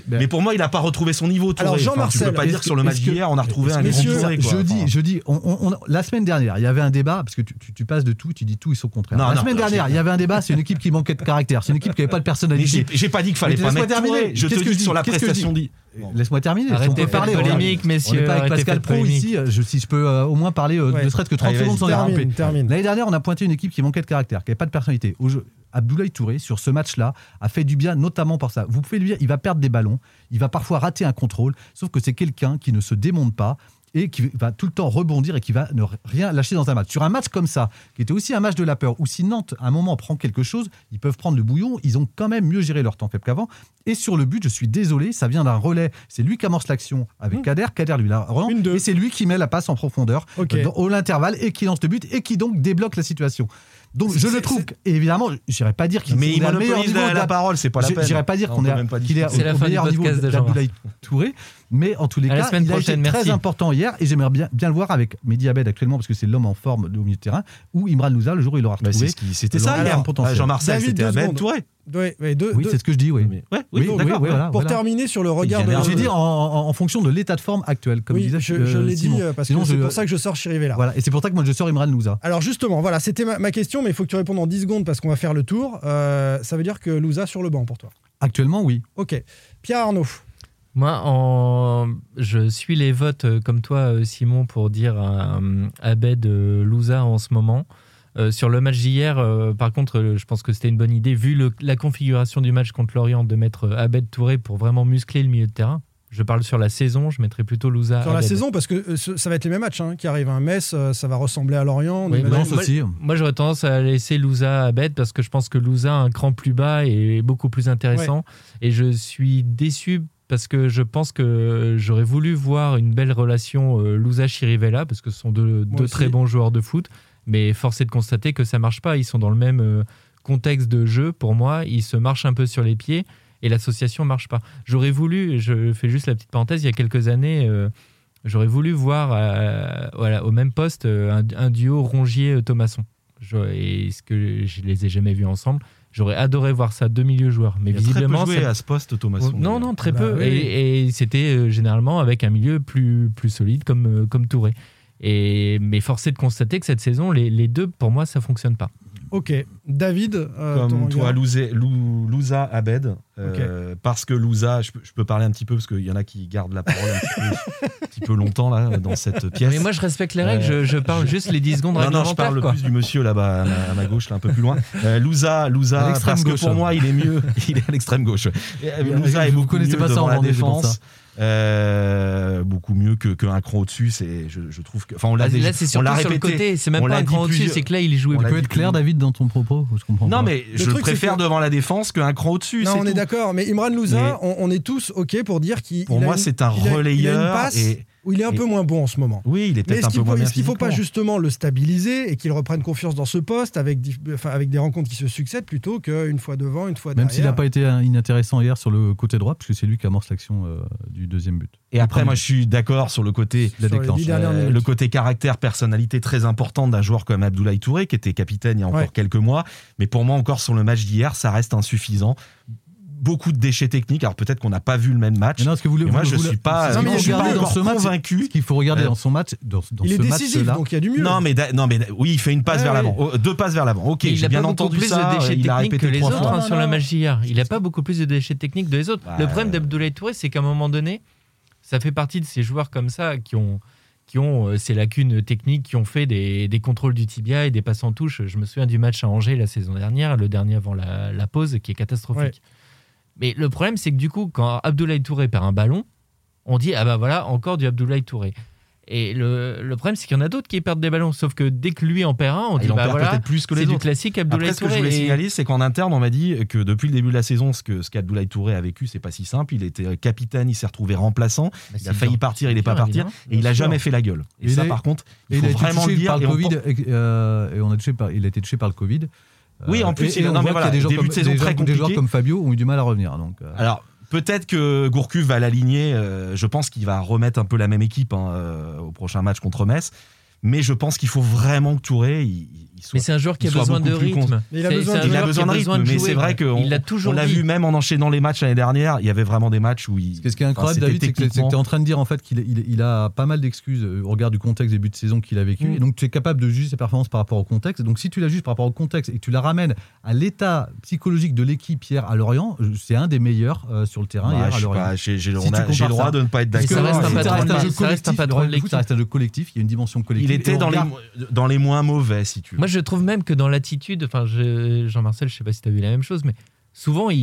Speaker 10: mais pour moi, il n'a pas retrouvé son niveau. Touré.
Speaker 5: Alors,
Speaker 10: Enfin, tu
Speaker 5: Jean-Marcel,
Speaker 10: peux pas dire que sur le match d'hier, on a retrouvé un
Speaker 5: messieurs,
Speaker 10: grand Touré. quoi.
Speaker 6: je dis,
Speaker 10: Enfin,
Speaker 6: je dis, on- on- on- la semaine dernière, il y avait un débat parce que tu, tu- tu passes de tout, tu dis tout, ils sont contraires.
Speaker 10: Non,
Speaker 6: la
Speaker 10: non,
Speaker 6: semaine
Speaker 10: non,
Speaker 6: dernière, il y avait un débat, c'est une équipe qui manquait de caractère, c'est une équipe qui n'avait pas de personnalité.
Speaker 10: j'ai pas dit qu'il fallait pas mettre. Touré. Je te dis sur la prestation dit.
Speaker 6: Laisse-moi terminer.
Speaker 9: Arrêtez
Speaker 6: on peut parler. on
Speaker 9: polémique,
Speaker 6: On
Speaker 9: messieurs.
Speaker 6: n'est pas avec Pascal Pro ici. euh, Je, si je peux euh, au moins parler euh,
Speaker 5: Ouais.
Speaker 6: ne serait-ce que 30
Speaker 10: Allez,
Speaker 6: secondes sans
Speaker 5: termine.
Speaker 6: L'année dernière, on a pointé une équipe qui manquait de caractère, qui n'avait pas de personnalité. Au jeu, Abdoulaye Touré, sur ce match-là, a fait du bien, notamment par ça. Vous pouvez lui dire, il va perdre des ballons, il va parfois rater un contrôle, sauf que c'est quelqu'un qui ne se démonte pas et qui va tout le temps rebondir et qui va ne rien lâcher dans un match. Sur un match comme ça, qui était aussi un match de la peur, où si Nantes, à un moment, prend quelque chose, ils peuvent prendre le bouillon, ils ont quand même mieux géré leur temps faible qu'avant. Et sur le but, je suis désolé, ça vient d'un relais. C'est lui qui amorce l'action avec Kader, Kader lui la relance, et c'est lui qui met la passe en profondeur euh, dans- au l'intervalle et qui lance le but et qui donc débloque la situation. Donc je le trouve, et évidemment, j'irai pas dire qu'il
Speaker 10: il
Speaker 6: est le meilleur niveau
Speaker 10: la,
Speaker 6: de
Speaker 10: la parole, c'est pas la peine.
Speaker 6: J'irai pas dire
Speaker 10: On
Speaker 6: qu'on est, qu'il est au,
Speaker 9: C'est la
Speaker 6: au
Speaker 9: fin du
Speaker 6: meilleur niveau d'Abdoulaye Touré, mais en tous les
Speaker 9: À
Speaker 6: cas, il a été très
Speaker 9: merci.
Speaker 6: important hier et j'aimerais bien, bien le voir avec Mehdi Abed actuellement parce que c'est l'homme en forme au milieu de terrain ou Imran Louza le jour où il aura
Speaker 10: Bah,
Speaker 6: retrouvé.
Speaker 10: c'est ce qui- C'était ça hier. Jean-Marcel, c'était Abed. Touré.
Speaker 5: Ouais, ouais, deux-
Speaker 6: Oui,
Speaker 5: deux-
Speaker 6: c'est ce que je dis, oui.
Speaker 10: Mais- ouais, oui, d'accord.
Speaker 6: voilà,
Speaker 5: Pour
Speaker 6: voilà.
Speaker 5: terminer sur le regard de.
Speaker 6: J'ai dit en, en- en fonction de l'état de forme actuel, comme
Speaker 5: oui,
Speaker 6: disait
Speaker 5: je, je
Speaker 6: euh,
Speaker 5: l'ai dit euh, parce
Speaker 6: Sinon,
Speaker 5: que c'est
Speaker 6: je-
Speaker 5: pour ça que je sors Chirivella.
Speaker 6: Voilà, et c'est pour ça que moi je sors Imran Louza.
Speaker 5: Alors justement, voilà, c'était ma, ma question, mais il faut que tu répondes en 10 secondes parce qu'on va faire le tour. Euh, ça veut dire que Louza sur le banc pour toi.
Speaker 6: Actuellement, oui.
Speaker 5: Ok. Pierre Arnaud.
Speaker 9: Moi, en... je suis les votes euh, comme toi, euh, Simon, pour dire euh, Abed Louza en ce moment. Euh, sur le match d'hier, euh, par contre, euh, je pense que c'était une bonne idée, vu le- la configuration du match contre l'Orient, de mettre euh, Abed Touré pour vraiment muscler le milieu de terrain. Je parle sur la saison, je mettrais plutôt Louza.
Speaker 5: Sur la
Speaker 9: Abed.
Speaker 5: saison, parce que euh, ce- ça va être les mêmes matchs hein, qui arrivent. Un Metz, euh, ça va ressembler à Lorient.
Speaker 9: Oui, moi, moi- moi, j'aurais tendance à laisser Louza à Bête parce que je pense que Louza a un cran plus bas et beaucoup plus intéressant. Et je suis déçu parce que je pense que j'aurais voulu voir une belle relation euh, Louza-Chirivella parce que ce sont deux, très bons joueurs de foot. Mais force est de constater que ça marche pas. Ils sont dans le même euh, contexte de jeu pour moi. Ils se marchent un peu sur les pieds et l'association marche pas. J'aurais voulu, je fais juste la petite parenthèse, il y a quelques années. euh, J'aurais voulu voir euh, voilà, au même poste un, un duo Rongier-Thomasson. Et ce que je les ai jamais vus ensemble. J'aurais adoré voir ça, deux milieux joueurs. Mais
Speaker 10: Il a très peu
Speaker 9: visiblement.
Speaker 10: joué à ce poste, Thomasson,
Speaker 9: Non,
Speaker 10: d'ailleurs.
Speaker 9: non, très
Speaker 10: Bah
Speaker 9: peu.
Speaker 10: oui.
Speaker 9: Et, et c'était euh, généralement avec un milieu plus, plus solide comme, euh, comme Touré. Et, mais force est de constater que cette saison, les, les deux, pour moi, ça fonctionne pas.
Speaker 5: Ok. David. euh,
Speaker 10: Comme toi, Lou- Louza Abed. euh, Parce que Louza, je peux, je peux parler un petit peu, parce qu'il y en a qui gardent la parole un petit peu, un petit peu longtemps là, dans cette pièce.
Speaker 9: Mais moi, je respecte les règles, je- je parle juste les 10 secondes
Speaker 10: Non, non, je parle
Speaker 9: quoi.
Speaker 10: plus du monsieur là-bas, à ma, à ma gauche, là, un peu plus loin. Euh, Louza, Louza parce que pour moi, il est mieux. Il est à l'extrême gauche. Euh, Louza est
Speaker 6: Vous
Speaker 10: beaucoup
Speaker 6: connaissez
Speaker 10: mieux
Speaker 6: pas ça
Speaker 10: devant
Speaker 6: en
Speaker 10: la défense. Euh, beaucoup mieux que qu'un cran au-dessus, c'est je, je trouve que enfin on l'a
Speaker 9: Ah,
Speaker 10: déjà-
Speaker 9: là, c'est surtout sur le
Speaker 10: répété,
Speaker 9: côté, c'est même
Speaker 10: on
Speaker 9: pas un cran au-dessus, c'est que là, il jouait
Speaker 10: on
Speaker 6: Tu peux être clair, David, dans ton propos Je comprends
Speaker 10: Non
Speaker 6: pas.
Speaker 10: mais
Speaker 5: Le
Speaker 10: je
Speaker 5: truc,
Speaker 10: préfère
Speaker 5: que-
Speaker 10: devant la défense qu'un cran au-dessus.
Speaker 5: Non, on est d'accord, mais Imran Louza,
Speaker 10: Mais-
Speaker 5: on, on est tous OK pour dire qu'il
Speaker 10: Pour
Speaker 5: il a
Speaker 10: moi, c'est un
Speaker 5: il a- il a une
Speaker 10: relayeur
Speaker 5: passe
Speaker 10: et-
Speaker 5: où il est un
Speaker 10: et-
Speaker 5: peu moins bon en ce moment.
Speaker 10: Oui, il est
Speaker 5: Mais
Speaker 10: peut-être un peu
Speaker 5: faut,
Speaker 10: moins
Speaker 5: est-ce qu'il faut pas justement le stabiliser et qu'il reprenne confiance dans ce poste avec, dif- enfin, avec des rencontres qui se succèdent plutôt qu'une fois devant, une fois
Speaker 6: Même
Speaker 5: derrière
Speaker 6: s'il n'a pas été inintéressant hier sur le côté droit, puisque c'est lui qui amorce l'action euh, du deuxième but.
Speaker 10: Et après, moi, je suis d'accord sur le côté,
Speaker 6: La déclenche.
Speaker 10: euh, le côté caractère, personnalité très importante d'un joueur comme Abdoulaye Touré, qui était capitaine il y a encore
Speaker 5: Ouais.
Speaker 10: quelques mois. Mais pour moi, encore sur le match d'hier, ça reste insuffisant. Beaucoup de déchets techniques. Alors peut-être qu'on n'a pas vu le même match.
Speaker 6: Mais non, ce que vous,
Speaker 10: moi, je
Speaker 6: vous-
Speaker 10: suis pas.
Speaker 5: mais
Speaker 6: dans ce match,
Speaker 10: convaincu.
Speaker 6: Ce qu'il faut regarder
Speaker 10: Euh,
Speaker 6: dans son match, dans, dans
Speaker 5: Il est
Speaker 6: ce
Speaker 5: décisif,
Speaker 6: match-là.
Speaker 5: donc il y a du mieux.
Speaker 10: Non mais, non, mais oui, il fait une passe
Speaker 5: Ouais,
Speaker 10: vers
Speaker 5: ouais.
Speaker 10: l'avant. Oh, deux passes vers l'avant. Ok, j'ai
Speaker 9: a
Speaker 10: bien
Speaker 9: pas beaucoup
Speaker 10: entendu
Speaker 9: plus
Speaker 10: ça.
Speaker 9: de déchets
Speaker 10: Il a
Speaker 9: techniques
Speaker 10: répété
Speaker 9: que les
Speaker 10: trois
Speaker 9: autres
Speaker 10: fois.
Speaker 9: hein, sur le match d'hier. Il n'a pas beaucoup plus de déchets techniques que les autres.
Speaker 10: Bah,
Speaker 9: le problème d'Abdoulaye Touré, c'est qu'à un moment donné, ça fait partie de ces joueurs comme ça qui ont, qui ont euh, ces lacunes techniques, qui ont fait des, des contrôles du tibia et des passes en touche. Je me souviens du match à Angers la saison dernière, le dernier avant la, la pause, qui est catastrophique.
Speaker 5: Ouais.
Speaker 9: Mais le problème, c'est que du coup, quand Abdoulaye Touré perd un ballon, on dit ah bah voilà encore du Abdoulaye Touré. Et le, le problème, c'est qu'il y en a d'autres qui perdent des ballons. Sauf que dès que lui en perd un, on
Speaker 10: Ah,
Speaker 9: dit
Speaker 10: il en
Speaker 9: bah
Speaker 10: perd
Speaker 9: voilà,
Speaker 10: peut-être plus que les
Speaker 9: c'est du classique Abdoulaye
Speaker 10: Après, ce que je
Speaker 9: Touré.
Speaker 10: voulais
Speaker 9: Et-
Speaker 10: signaler, c'est qu'en interne, on m'a dit que depuis le début de la saison, ce que ce qu'Abdoulaye Touré a vécu, c'est pas si simple. Il était capitaine, il s'est retrouvé remplaçant,
Speaker 9: Bah,
Speaker 10: il a failli partir, il n'est pas parti, et il a jamais fait la gueule. Et
Speaker 6: Il
Speaker 10: ça,
Speaker 6: est-
Speaker 10: par contre, il faut
Speaker 6: a été
Speaker 10: vraiment le
Speaker 6: touché
Speaker 10: dire.
Speaker 6: par
Speaker 10: et
Speaker 6: le
Speaker 10: on
Speaker 6: Covid, et, euh, et on a touché par, il a été touché par le Covid.
Speaker 10: Oui, en plus,
Speaker 6: et,
Speaker 10: il-
Speaker 6: et on
Speaker 10: non, mais
Speaker 6: voit
Speaker 10: voilà,
Speaker 6: qu'il y a des
Speaker 10: début
Speaker 6: comme,
Speaker 10: de saison très
Speaker 6: joueurs- des joueurs
Speaker 10: compliqué.
Speaker 6: comme Fabio ont eu du mal à revenir. Donc, euh,
Speaker 10: Alors, peut-être que Gourcuff va l'aligner. euh, je pense qu'il va remettre un peu la même équipe hein, euh, au prochain match contre Metz. Mais je pense qu'il faut vraiment que Touré, il soit.
Speaker 9: Mais c'est un joueur qui a besoin de rythme.
Speaker 5: Mais il a besoin de-
Speaker 9: un
Speaker 10: Il a
Speaker 9: joueur
Speaker 10: besoin
Speaker 9: qui
Speaker 10: de rythme, mais c'est vrai qu'on
Speaker 9: l'a
Speaker 10: on vu même en enchaînant les matchs l'année dernière. Il y avait vraiment des matchs où il.
Speaker 6: Ce qui est incroyable, David,
Speaker 10: c'était
Speaker 6: c'est que tu es en train de dire en fait qu'il il, il a pas mal d'excuses euh, au regard du contexte début de saison qu'il a vécu.
Speaker 5: Mm.
Speaker 6: Et donc tu es capable de juger ses performances par rapport au contexte. Donc si tu la juges par rapport au contexte et que tu la ramènes à l'état psychologique de l'équipe hier à Lorient, euh, c'est un des meilleurs euh, sur le terrain
Speaker 10: Ouais,
Speaker 6: hier à Lorient.
Speaker 10: j'ai le droit de ne pas être d'accord.
Speaker 9: ça reste un patron
Speaker 6: reste
Speaker 9: de
Speaker 6: un jeu
Speaker 9: l'équipe, ça reste un
Speaker 6: collectif. jeu. Il y a une dimension collective.
Speaker 10: Il était dans les, dans moins mauvais, si tu veux.
Speaker 9: Moi, je trouve même que dans l'attitude, enfin, je- Jean-Marcel, je sais pas si tu as vu la même chose, mais souvent, il,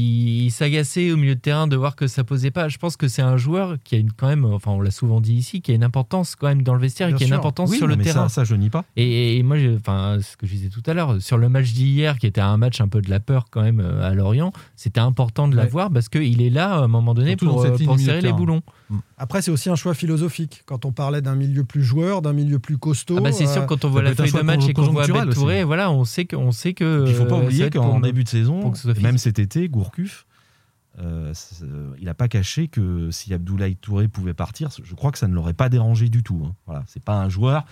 Speaker 9: il s'agaçait au milieu de terrain de voir que ça posait pas. Je pense que c'est un joueur qui a une, quand même, enfin, on l'a souvent dit ici, qui a une importance quand même dans le vestiaire et qui a une importance
Speaker 10: Oui,
Speaker 9: sur
Speaker 10: non,
Speaker 9: le
Speaker 10: mais
Speaker 9: terrain.
Speaker 10: Ça, ça, je nie pas.
Speaker 9: Et, et moi, enfin, ce que je disais tout à l'heure, sur le match d'hier, qui était un match un peu de la peur quand même euh, à Lorient, c'était important de
Speaker 6: Ouais.
Speaker 9: l'avoir parce qu'il est là à un moment donné
Speaker 6: Surtout
Speaker 9: pour, euh, pour serrer les boulons.
Speaker 5: Après, c'est aussi un choix philosophique. Quand on parlait d'un milieu plus joueur, d'un milieu plus costaud.
Speaker 9: Ah bah c'est sûr,
Speaker 5: euh,
Speaker 9: quand on voit la feuille de match et qu'on voit Abed Touré, voilà, on sait que, on sait que.
Speaker 10: Il faut pas oublier qu'en
Speaker 9: pour-
Speaker 10: début de saison, même cet été, Gourcuff, euh, il n'a pas caché que si Abdoulaye Touré pouvait partir, je crois que ça ne l'aurait pas dérangé du tout. hein. Voilà, c'est pas un joueur.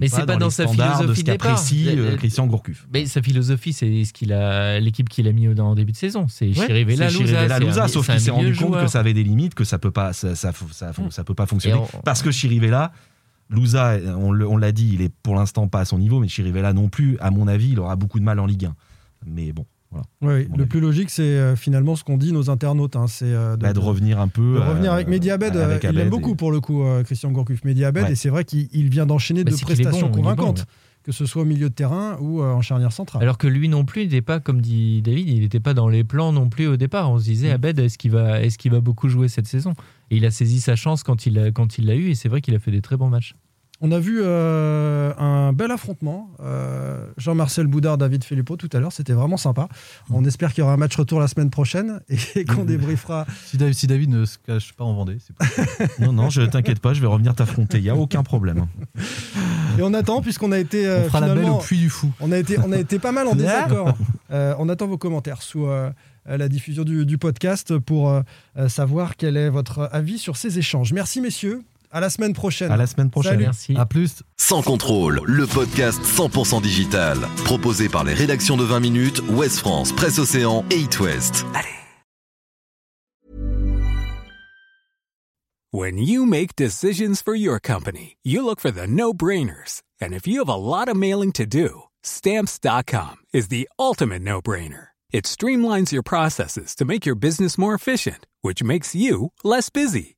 Speaker 9: Mais c'est pas dans sa philosophie
Speaker 10: de euh, Christian Gourcuff.
Speaker 9: Mais sa philosophie, c'est ce qu'il a, l'équipe qu'il a mis au- en début de saison. C'est Chirivella, Louza.
Speaker 10: Sauf qu'il s'est rendu compte que ça avait des limites, que ça peut pas, ça, ça, ça, ça- ça peut pas fonctionner.
Speaker 9: On-
Speaker 10: Parce que Chirivella, Louza, on l'a dit, il est pour l'instant pas à son niveau, mais Chirivella non plus, à mon avis, il aura beaucoup de mal en Ligue 1. Mais bon, voilà.
Speaker 5: Oui, le
Speaker 10: avis.
Speaker 5: plus logique, c'est euh, finalement ce qu'ont dit nos internautes. hein, c'est euh,
Speaker 10: Bah, de revenir un peu.
Speaker 5: de revenir avec Mehdi Abed. euh,
Speaker 10: avec
Speaker 5: il
Speaker 10: Abed
Speaker 5: aime
Speaker 10: et-
Speaker 5: beaucoup pour le coup, euh, Christian Gourcuff. Mehdi Abed,
Speaker 10: Ouais.
Speaker 5: et c'est vrai qu'il il vient d'enchaîner
Speaker 9: Bah,
Speaker 5: de prestations
Speaker 9: bon,
Speaker 5: convaincantes, que ce soit au milieu de terrain ou en charnière centrale.
Speaker 9: Alors que lui non plus, il n'était pas, comme dit David, il n'était pas dans les plans non plus au départ. On se
Speaker 10: Mm.
Speaker 9: disait, Abed, est-ce qu'il va, est qu'il va beaucoup jouer cette saison? Et il a saisi sa chance quand il l'a quand il l'a eu, et c'est vrai qu'il a fait des très bons matchs.
Speaker 5: On a vu euh, un bel affrontement. euh, Jean-Marcel Boudard, David Filippo tout à l'heure, c'était vraiment sympa. On espère qu'il y aura un match retour la semaine prochaine et qu'on débriefera.
Speaker 6: Si David, si David ne se cache pas en Vendée, c'est pas.
Speaker 10: Non, non, je t'inquiète pas, je vais revenir t'affronter. Il y a aucun problème.
Speaker 5: Et on attend, puisqu'on a été. euh,
Speaker 6: On fera la belle
Speaker 5: finalement-
Speaker 6: au puits du fou.
Speaker 5: On a été, on a été pas mal en désaccord. Euh, on attend vos commentaires sous la diffusion du, du podcast pour savoir quel est votre avis sur ces échanges. Merci messieurs. À la semaine prochaine.
Speaker 10: À la semaine prochaine.
Speaker 5: Salut.
Speaker 9: Merci.
Speaker 6: À plus.
Speaker 1: Sans contrôle, le podcast 100% digital. Proposé par les rédactions de 20 minutes, Ouest France, Presse Océan et It West.
Speaker 11: When you make decisions for your company, you look for the no brainers. And if you have a lot of mailing to do, stamps.com is the ultimate no brainer. It streamlines your processes to make your business more efficient, which makes you less busy.